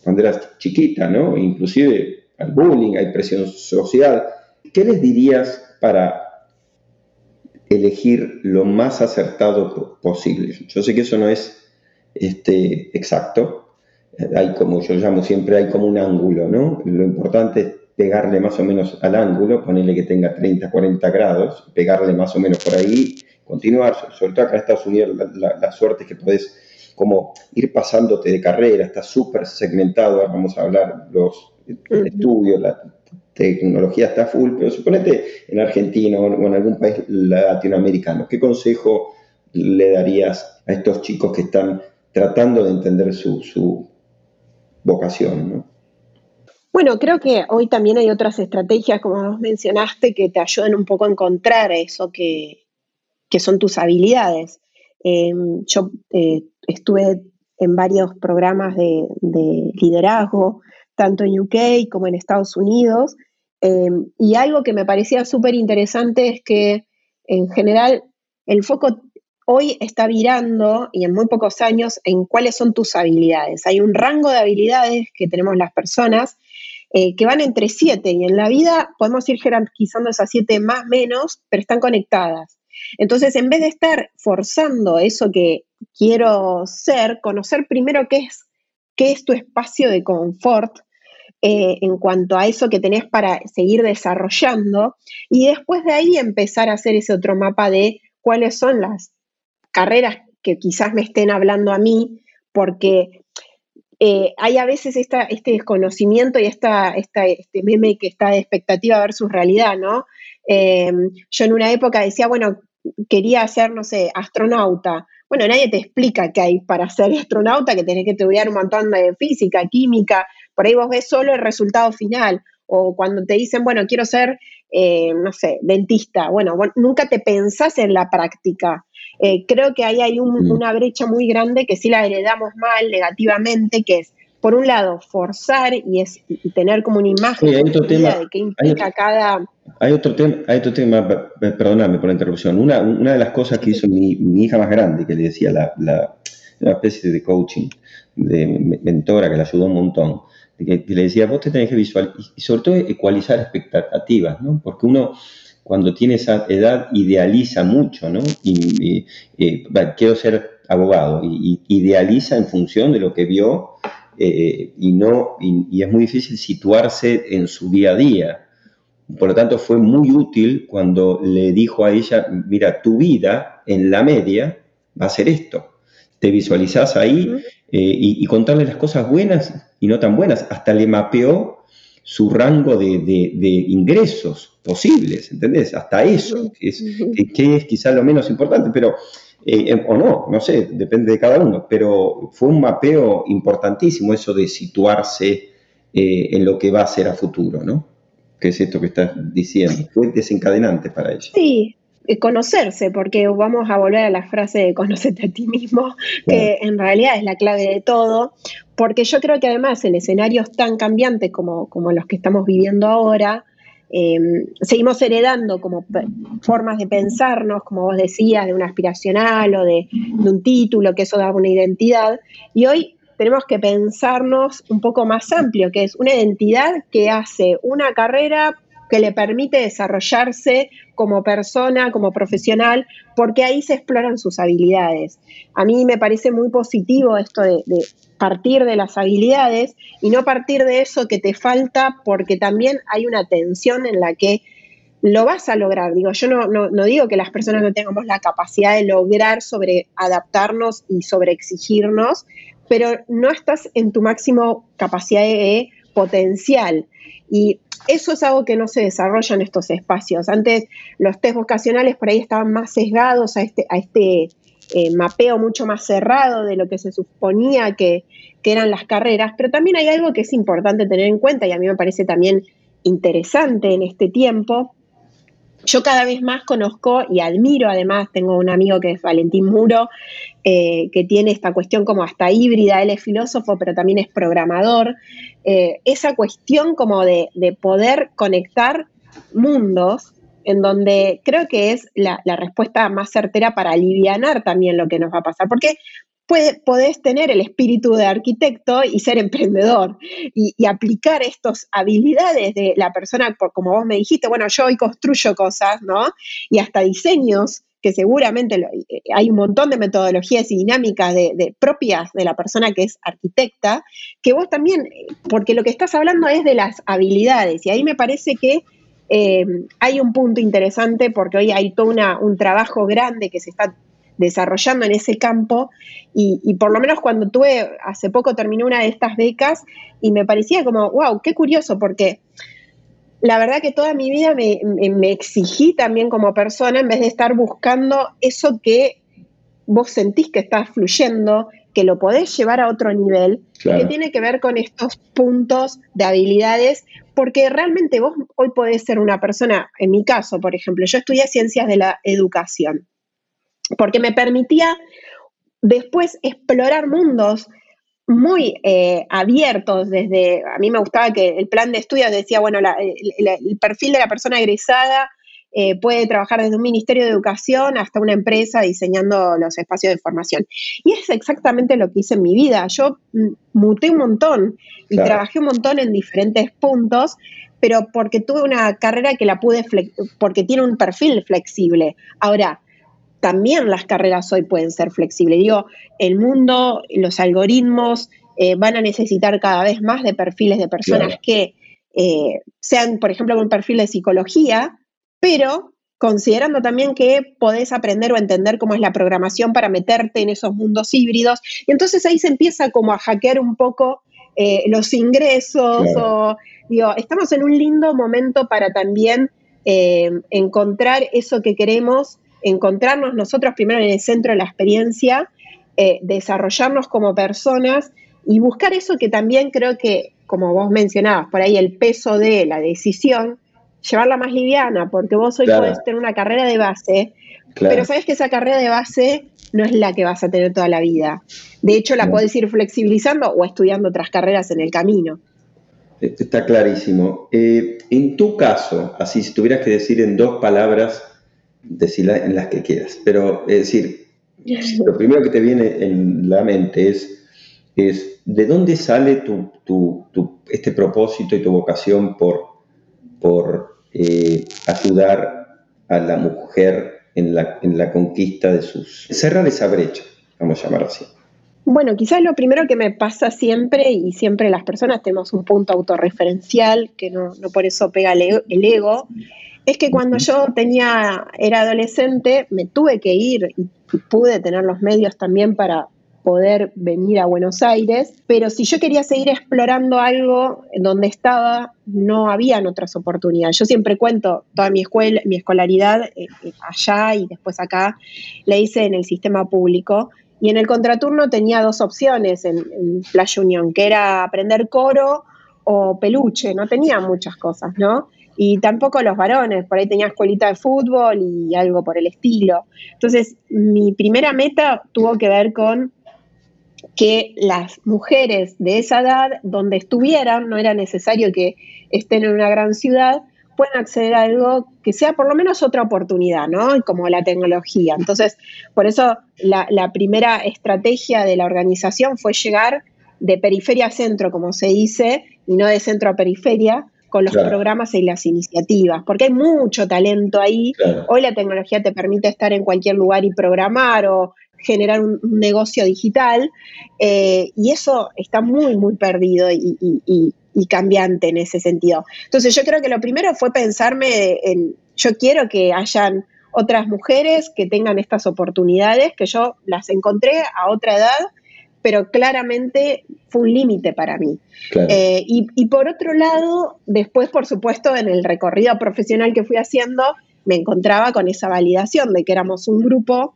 cuando eras chiquita, ¿no? Inclusive al bullying, hay presión social. ¿Qué les dirías para elegir lo más acertado posible? Yo sé que eso no es este, exacto, hay como yo llamo siempre, hay como un ángulo, ¿no? Lo importante es pegarle más o menos al ángulo, ponerle que tenga 30, 40 grados, pegarle más o menos por ahí, continuar, sobre todo acá en Estados Unidos la, suerte es que podés como ir pasándote de carrera, está súper segmentado, ahora vamos a hablar los estudios, la tecnología está full, pero suponete en Argentina o en algún país latinoamericano, ¿qué consejo le darías a estos chicos que están tratando de entender su, su vocación. ¿no? Bueno, creo que hoy también hay otras estrategias, como vos mencionaste, que te ayudan un poco a encontrar eso que, son tus habilidades. Em, yo eh, estuve en varios programas de, liderazgo, tanto en UK como en Estados Unidos, em, y algo que me parecía súper interesante es que en general el foco hoy está virando y en muy pocos años en cuáles son tus habilidades. Hay un rango de habilidades que tenemos las personas eh, que van entre siete y en la vida podemos ir jerarquizando esas siete más menos, pero están conectadas. Entonces, en vez de estar forzando eso que quiero ser, conocer primero qué es, qué es tu espacio de confort eh, en cuanto a eso que tenés para seguir desarrollando y después de ahí empezar a hacer ese otro mapa de cuáles son las carreras que quizás me estén hablando a mí, porque eh, hay a veces esta, este desconocimiento y esta, esta, este meme que está de expectativa versus realidad, ¿no? Em, yo en una época decía, bueno, quería ser, no sé, astronauta. Bueno, nadie te explica qué hay para ser astronauta, que tenés que estudiar un montón de física, química, por ahí vos ves solo el resultado final. O cuando te dicen, bueno, quiero ser, eh, no sé, dentista. Bueno, nunca te pensás en la práctica. Eh, creo que ahí hay mm. una brecha muy grande que sí la heredamos mal, negativamente, que es, por un lado, forzar y, es, tener como una imagen de qué implica cada... Hay otro tema, hay otro tema, perdóname por la interrupción. Una, una de las cosas que hizo mi, hija más grande, que le decía la, la, especie de coaching, de mentora, que le ayudó un montón, que, le decía, vos te tenés que visualizar, y sobre todo ecualizar expectativas, ¿no? Porque uno cuando tiene esa edad idealiza mucho, ¿no? Y, quiero ser abogado, y, idealiza en función de lo que vio eh, y, no, y, es muy difícil situarse en su día a día. Por lo tanto, fue muy útil cuando le dijo a ella, mira, tu vida en la media va a ser esto. Te visualizás ahí eh, y, contarle las cosas buenas y no tan buenas. Hasta le mapeó su rango de, ingresos posibles, ¿entendés? Hasta eso, que es, que, es quizá lo menos importante, pero, eh, o no, no sé, depende de cada uno, pero fue un mapeo importantísimo eso de situarse eh, en lo que va a ser a futuro, ¿no? Que es esto que estás diciendo, fue desencadenante para ella. Sí, conocerse, porque vamos a volver a la frase de conocerte a ti mismo, que en realidad es la clave de todo, porque yo creo que además en escenarios tan cambiantes como, como los que estamos viviendo ahora, em, seguimos heredando como formas de pensarnos, como vos decías, de un aspiracional o de, de un título, que eso da una identidad, y hoy tenemos que pensarnos un poco más amplio, que es una identidad que hace una carrera que le permite desarrollarse como persona, como profesional, porque ahí se exploran sus habilidades. A mí me parece muy positivo esto de, partir de las habilidades y no partir de eso que te falta, porque también hay una tensión en la que lo vas a lograr. Digo, yo no, no, digo que las personas no tengamos la capacidad de lograr sobre adaptarnos y sobre exigirnos, pero no estás en tu máximo capacidad de potencial. Y eso es algo que no se desarrolla en estos espacios. Antes los test vocacionales por ahí estaban más sesgados a este, a este eh, mapeo mucho más cerrado de lo que se suponía que, que eran las carreras, pero también hay algo que es importante tener en cuenta y a mí me parece también interesante en este tiempo, yo cada vez más conozco y admiro, además, tengo un amigo que es Valentín Muro, eh, que tiene esta cuestión como hasta híbrida, él es filósofo, pero también es programador, eh, esa cuestión como de, poder conectar mundos en donde creo que es la, la, respuesta más certera para aliviar también lo que nos va a pasar. Porque podés tener el espíritu de arquitecto y ser emprendedor y, aplicar estas habilidades de la persona, como vos me dijiste, bueno, yo hoy construyo cosas, ¿no? Y hasta diseños que seguramente eh, hay un montón de metodologías y dinámicas de, propias de la persona que es arquitecta, que vos también, porque lo que estás hablando es de las habilidades, y ahí me parece que eh, hay un punto interesante porque hoy hay todo un trabajo grande que se está desarrollando en ese campo. Y, por lo menos cuando tuve, hace poco terminé una de estas becas y me parecía como, wow, qué curioso, porque la verdad que toda mi vida me, exigí también como persona en vez de estar buscando eso que vos sentís que está fluyendo, que lo podés llevar a otro nivel, que tiene que ver con estos puntos de habilidades, porque realmente vos hoy podés ser una persona, en mi caso, por ejemplo, yo estudié ciencias de la educación porque me permitía después explorar mundos muy eh, abiertos desde, a mí me gustaba que el plan de estudios decía, bueno, el, perfil de la persona egresada eh, puede trabajar desde un ministerio de educación hasta una empresa diseñando los espacios de formación. Y es exactamente lo que hice en mi vida. Yo mm, muté un montón y trabajé un montón en diferentes puntos, pero porque tuve una carrera que la pude, porque tiene un perfil flexible. Ahora, también las carreras hoy pueden ser flexibles. Digo, el mundo, los algoritmos eh, van a necesitar cada vez más de perfiles de personas que eh, sean, por ejemplo, un perfil de psicología, pero considerando también que podés aprender o entender cómo es la programación para meterte en esos mundos híbridos. Y entonces ahí se empieza como a hackear un poco eh, los ingresos. O, digo, estamos en un lindo momento para también encontrar eso que queremos encontrarnos nosotros primero en el centro de la experiencia, eh, desarrollarnos como personas y buscar eso que también creo que, como vos mencionabas, por ahí el peso de la decisión, llevarla más liviana, porque vos hoy podés tener una carrera de base, pero sabes que esa carrera de base no es la que vas a tener toda la vida. De hecho, la podés ir flexibilizando o estudiando otras carreras en el camino. Está clarísimo. Eh, en tu caso, así si tuvieras que decir en dos palabras decirla en las que quieras. Pero es decir, lo primero que te viene en la mente es es ¿de dónde sale tu, este propósito y tu vocación por, por eh, ayudar a la mujer en la, en la conquista de sus... cerrar esa brecha, vamos a llamar así? Bueno, quizás lo primero que me pasa siempre, y siempre las personas tenemos un punto autorreferencial, que no, no por eso pega el ego, es que cuando yo tenía, era adolescente, me tuve que ir y pude tener los medios también para poder venir a Buenos Aires, pero si yo quería seguir explorando algo donde estaba, no habían otras oportunidades. Yo siempre cuento toda mi escuela, mi escolaridad eh, eh, allá y después acá, la hice en el sistema público. Y en el contraturno tenía dos opciones en, en Playa Unión, que era aprender coro o peluche, no tenía muchas cosas, ¿no? Y tampoco los varones, por ahí tenía escuelita de fútbol y algo por el estilo. Entonces, mi primera meta tuvo que ver con que las mujeres de esa edad, donde estuvieran, no era necesario que estén en una gran ciudad, puedan acceder a algo que sea por lo menos otra oportunidad, ¿no? Como la tecnología. Entonces, por eso la, primera estrategia de la organización fue llegar de periferia a centro, como se dice, y no de centro a periferia, con los programas y las iniciativas, porque hay mucho talento ahí. Hoy la tecnología te permite estar en cualquier lugar y programar o generar un, negocio digital, eh, y eso está muy, muy perdido y, cambiante en ese sentido. Entonces yo creo que lo primero fue pensarme en, yo quiero que hayan otras mujeres que tengan estas oportunidades, que yo las encontré a otra edad, pero claramente fue un límite para mí. Eh, y, y, por otro lado, después, por supuesto, en el recorrido profesional que fui haciendo, me encontraba con esa validación de que éramos un grupo.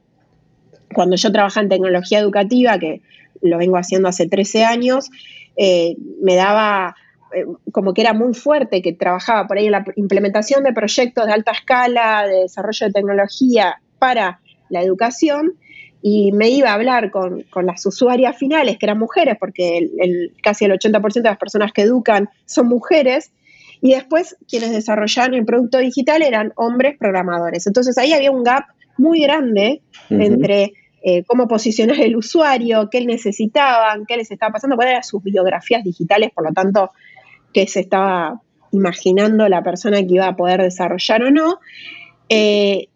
Cuando yo trabajaba en tecnología educativa, que lo vengo haciendo hace 13 años, eh, me daba eh, como que era muy fuerte, que trabajaba por ahí en la implementación de proyectos de alta escala, de desarrollo de tecnología para la educación, y me iba a hablar con, las usuarias finales, que eran mujeres, porque el, casi el 80% de las personas que educan son mujeres, y después quienes desarrollaban el producto digital eran hombres programadores. Entonces ahí había un gap muy grande entre eh, cómo posicionar el usuario, qué necesitaban, qué les estaba pasando, cuáles eran sus biografías digitales, por lo tanto, qué se estaba imaginando la persona que iba a poder desarrollar o no. Eh,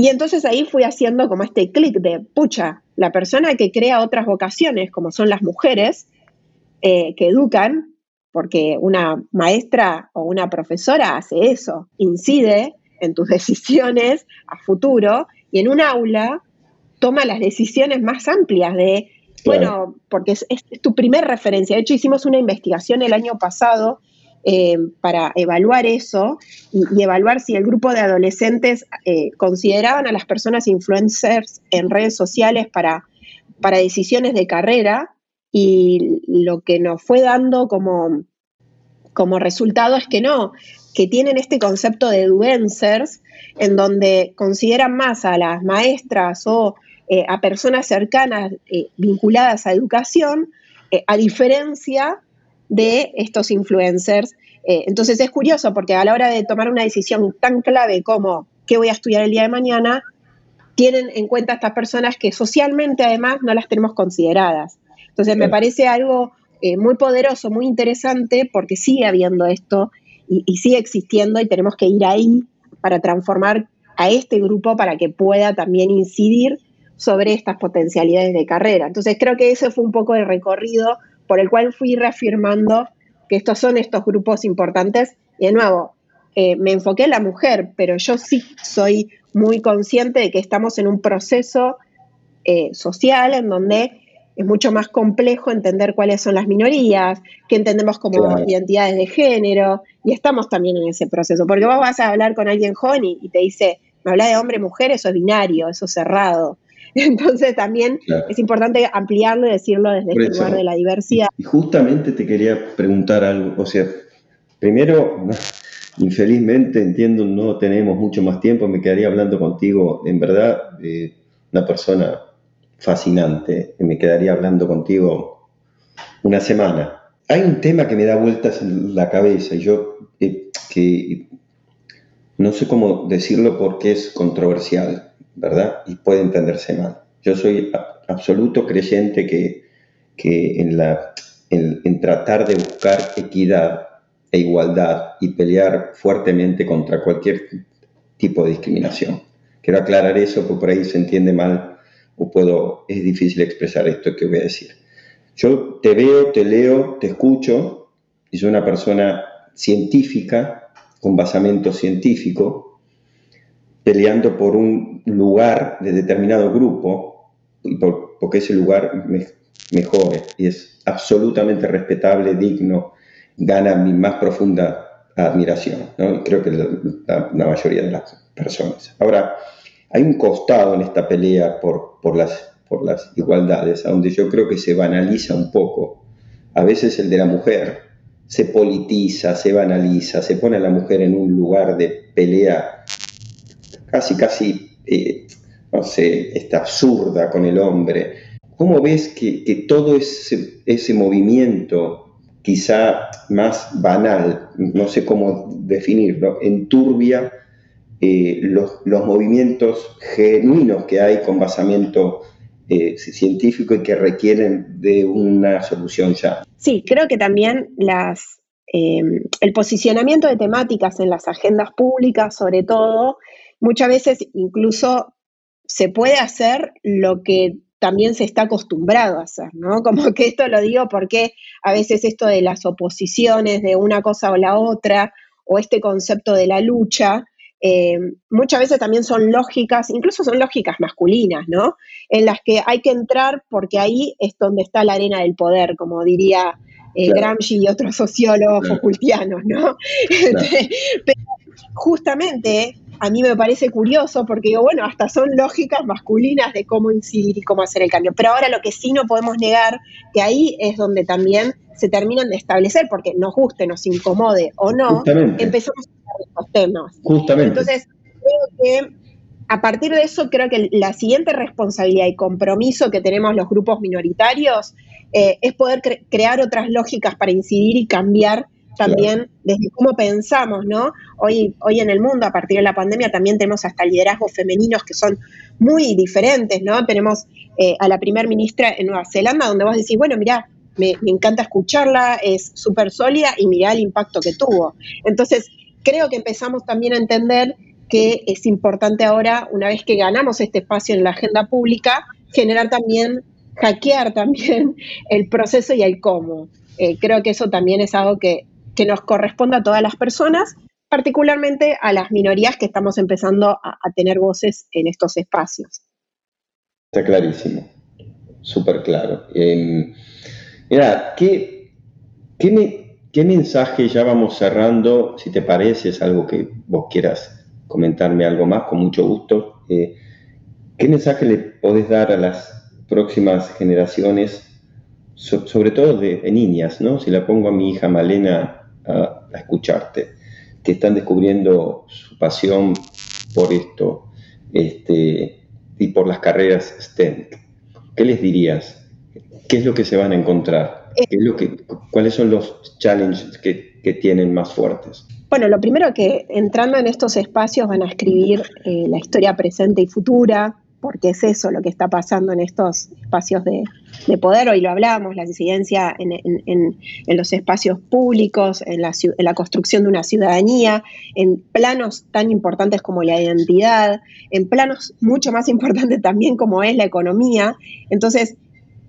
y entonces ahí fui haciendo como este clic de, pucha, la persona que crea otras vocaciones, como son las mujeres, eh, que educan, porque una maestra o una profesora hace eso, incide en tus decisiones a futuro y en un aula toma las decisiones más amplias de, bueno, porque es, tu primer referencia. De hecho, hicimos una investigación el año pasado eh, para evaluar eso y, evaluar si el grupo de adolescentes eh, consideraban a las personas influencers en redes sociales para, para decisiones de carrera y lo que nos fue dando como, como resultado es que no, que tienen este concepto de influencers en donde consideran más a las maestras o eh, a personas cercanas vinculadas a educación, a diferencia de estos influencers. Eh, entonces es curioso porque a la hora de tomar una decisión tan clave como qué voy a estudiar el día de mañana, tienen en cuenta estas personas que socialmente además no las tenemos consideradas. Entonces me parece algo eh, muy poderoso, muy interesante, porque sigue habiendo esto y, y, sigue existiendo y tenemos que ir ahí para transformar a este grupo para que pueda también incidir sobre estas potencialidades de carrera. Entonces creo que ese fue un poco el recorrido por el cual fui reafirmando que estos son estos grupos importantes. Y de nuevo, eh, me enfoqué en la mujer, pero yo sí soy muy consciente de que estamos en un proceso eh, social en donde es mucho más complejo entender cuáles son las minorías, qué entendemos como identidades de género, y estamos también en ese proceso, porque vos vas a hablar con alguien joven y, y te dice, me habla de hombre, mujer, eso es binario, eso es cerrado. Entonces también es importante ampliarlo y decirlo desde el este lugar de la diversidad. Y justamente te quería preguntar algo, o sea, primero, infelizmente entiendo, no tenemos mucho más tiempo, me quedaría hablando contigo, en verdad, una persona fascinante, me quedaría hablando contigo una semana. Hay un tema que me da vueltas en la cabeza y yo eh, que no sé cómo decirlo porque es controversial ¿verdad? Y puede entenderse mal. Yo soy absoluto creyente que que en, la, en, tratar de buscar equidad e igualdad y pelear fuertemente contra cualquier tipo de discriminación. Quiero aclarar eso porque por ahí se entiende mal o puedo, es difícil expresar esto que voy a decir. Yo te veo, te leo, te escucho y soy una persona científica, con basamento científico, peleando por un lugar de determinado grupo y por, porque ese lugar me, mejore y es absolutamente respetable, digno, gana mi más profunda admiración, ¿no? creo que la, la, mayoría de las personas. Ahora, hay un costado en esta pelea por, por las por las igualdades, a donde yo creo que se banaliza un poco. A veces el de la mujer se politiza, se banaliza, se pone a la mujer en un lugar de pelea casi, casi, no sé, está absurda con el hombre. ¿Cómo ves que, todo ese, ese movimiento, quizá más banal, no sé cómo definirlo, enturbia eh, los, los, movimientos genuinos que hay con basamento eh, científico y que requieren de una solución ya. Sí, creo que también las, eh, el posicionamiento de temáticas en las agendas públicas, sobre todo, muchas veces incluso se puede hacer lo que también se está acostumbrado a hacer, ¿no? Como que esto lo digo porque a veces esto de las oposiciones de una cosa o la otra, o este concepto de la lucha, eh, muchas veces también son lógicas, incluso son lógicas masculinas, ¿no? En las que hay que entrar porque ahí es donde está la arena del poder, como diría eh, Gramsci y otros sociólogos ocultianos, ¿no? Pero justamente a mí me parece curioso porque digo, bueno, hasta son lógicas masculinas de cómo incidir y cómo hacer el cambio. Pero ahora lo que sí no podemos negar, que ahí es donde también se terminan de establecer, porque nos guste, nos incomode o no, empezamos a hablar de estos temas. Justamente. Entonces, creo que a partir de eso, creo que la siguiente responsabilidad y compromiso que tenemos los grupos minoritarios eh, es poder crear otras lógicas para incidir y cambiar también desde cómo pensamos, ¿no? Hoy, hoy en el mundo, a partir de la pandemia, también tenemos hasta liderazgos femeninos que son muy diferentes, ¿no? Tenemos eh, a la primer ministra en Nueva Zelanda, donde vos decís, bueno, mira, me, encanta escucharla, es súper sólida y mira el impacto que tuvo. Entonces, creo que empezamos también a entender que es importante ahora, una vez que ganamos este espacio en la agenda pública, generar también, hackear también el proceso y el cómo. Eh, creo que eso también es algo que que nos corresponda a todas las personas, particularmente a las minorías que estamos empezando a, tener voces en estos espacios. Está clarísimo, súper claro. Em, mira, ¿qué, qué, mensaje ya vamos cerrando? Si te parece, es algo que vos quieras comentarme algo más, con mucho gusto. Eh, ¿Qué mensaje le podés dar a las próximas generaciones, sobre todo de, de, niñas, ¿no? Si la pongo a mi hija Malena a, escucharte, que están descubriendo su pasión por esto este, y por las carreras STEM. ¿Qué les dirías? ¿Qué es lo que se van a encontrar? ¿Qué es lo que, ¿Cuáles son los challenges que, tienen más fuertes? Bueno, lo primero que entrando en estos espacios van a escribir eh, la historia presente y futura, porque es eso lo que está pasando en estos espacios de, poder. Hoy lo hablamos, la disidencia en, los espacios públicos, la, en la, construcción de una ciudadanía, en planos tan importantes como la identidad, en planos mucho más importantes también como es la economía. Entonces,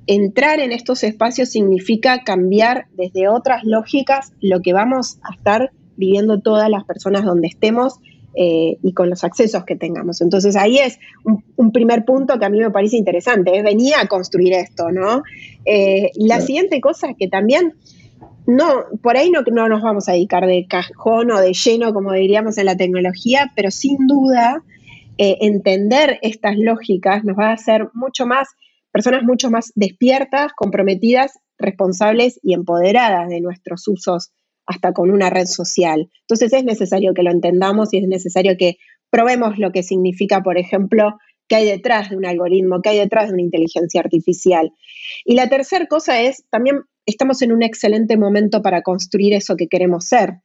entrar en estos espacios significa cambiar desde otras lógicas lo que vamos a estar viviendo todas las personas donde estemos eh, y con los accesos que tengamos. Entonces ahí es un, primer punto que a mí me parece interesante, ¿eh? venía a construir esto, ¿no? Eh, la siguiente cosa es que también, no, por ahí no, no nos vamos a dedicar de cajón o de lleno, como diríamos en la tecnología, pero sin duda entender estas lógicas nos va a hacer mucho más, personas mucho más despiertas, comprometidas, responsables y empoderadas de nuestros usos hasta con una red social. Entonces es necesario que lo entendamos y es necesario que probemos lo que significa, por ejemplo, qué hay detrás de un algoritmo, qué hay detrás de una inteligencia artificial. Y la tercera cosa es, también estamos en un excelente momento para construir eso que queremos ser.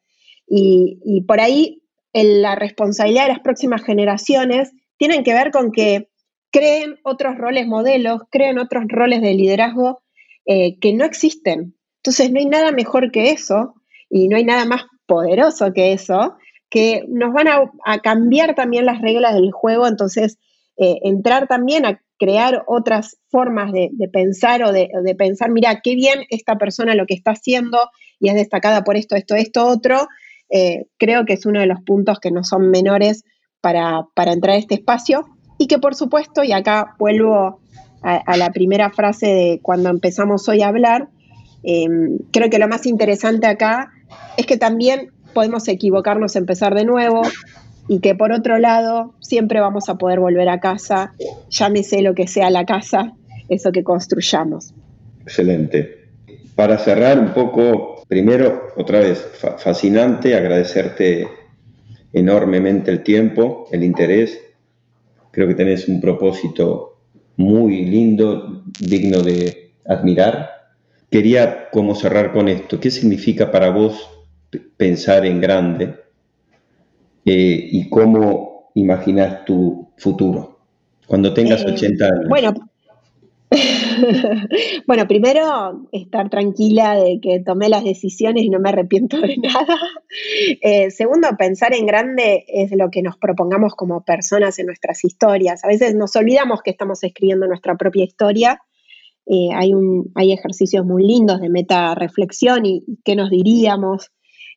Y, por ahí la responsabilidad de las próximas generaciones tienen que ver con que creen otros roles modelos, creen otros roles de liderazgo eh, que no existen. Entonces no hay nada mejor que eso y no hay nada más poderoso que eso, que nos van a, cambiar también las reglas del juego, entonces eh, entrar también a crear otras formas de, pensar o de, pensar, mira, qué bien esta persona lo que está haciendo y es destacada por esto, esto, esto, otro, eh, creo que es uno de los puntos que no son menores para, entrar a este espacio. Y que por supuesto, y acá vuelvo a, la primera frase de cuando empezamos hoy a hablar, em, creo que lo más interesante acá es que también podemos equivocarnos, empezar de nuevo, y que por otro lado siempre vamos a poder volver a casa, llámese lo que sea la casa, eso que construyamos. Excelente. Para cerrar un poco, primero, otra vez, fascinante, agradecerte enormemente el tiempo, el interés. Creo que tenés un propósito muy lindo, digno de admirar. Quería como cerrar con esto. ¿Qué significa para vos pensar en grande? Eh, y cómo imaginas tu futuro cuando tengas 80 eh, años. Bueno, bueno, primero estar tranquila de que tomé las decisiones y no me arrepiento de nada. Eh, segundo, pensar en grande es lo que nos propongamos como personas en nuestras historias. A veces nos olvidamos que estamos escribiendo nuestra propia historia. Hay, un, hay ejercicios muy lindos de meta reflexión y qué nos diríamos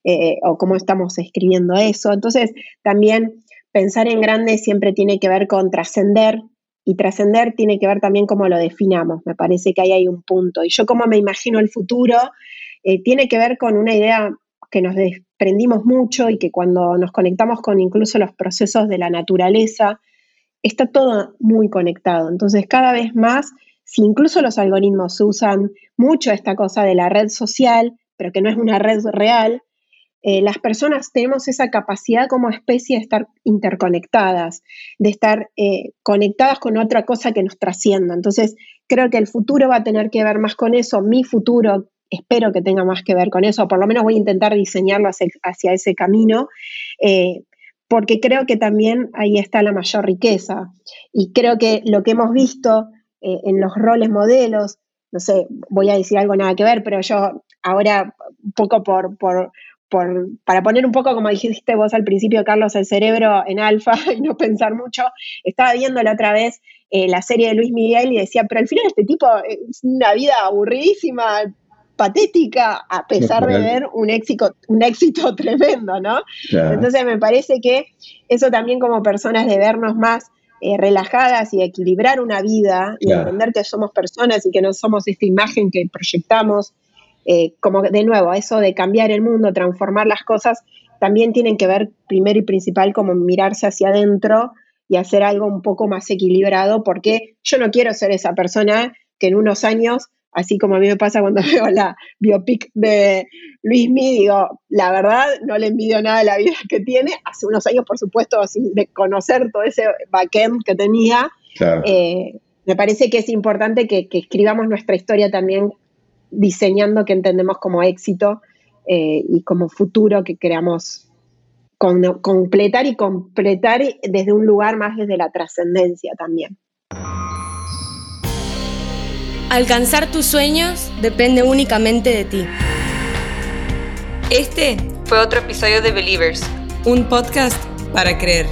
eh, o cómo estamos escribiendo eso. Entonces, también pensar en grande siempre tiene que ver con trascender y trascender tiene que ver también cómo lo definamos. Me parece que ahí hay un punto. Y yo como me imagino el futuro, eh, tiene que ver con una idea que nos desprendimos mucho y que cuando nos conectamos con incluso los procesos de la naturaleza, está todo muy conectado. Entonces, cada vez más, si incluso los algoritmos usan mucho esta cosa de la red social, pero que no es una red real, eh, las personas tenemos esa capacidad como especie de estar interconectadas, de estar eh, conectadas con otra cosa que nos trascienda. Entonces, creo que el futuro va a tener que ver más con eso. Mi futuro espero que tenga más que ver con eso, por lo menos voy a intentar diseñarlo hacia, ese camino. Eh, porque creo que también ahí está la mayor riqueza. Y creo que lo que hemos visto en los roles modelos, no sé, voy a decir algo nada que ver, pero yo ahora, un poco por, por, para poner un poco, como dijiste vos al principio, Carlos, el cerebro en alfa y no pensar mucho, estaba viendo la otra vez eh, la serie de Luis Miguel y decía, pero al final este tipo es una vida aburridísima, patética, a pesar de ver un éxito, un éxito tremendo, ¿no? Entonces me parece que eso también como personas de vernos más eh, relajadas y equilibrar una vida y entender que somos personas y que no somos esta imagen que proyectamos eh, como de nuevo, eso de cambiar el mundo, transformar las cosas, también tienen que ver primero y principal como mirarse hacia adentro y hacer algo un poco más equilibrado, porque yo no quiero ser esa persona que en unos años, así como a mí me pasa cuando veo la biopic de Luis Mi, digo, la verdad no le envidio nada de la vida que tiene, hace unos años, por supuesto, sin de conocer todo ese backend que tenía, eh, me parece que es importante que, que escribamos nuestra historia también diseñando que entendemos como éxito eh, y como futuro que queramos completar y completar desde un lugar más desde la trascendencia también. Alcanzar tus sueños depende únicamente de ti. Este fue otro episodio de Believers, un podcast para creer.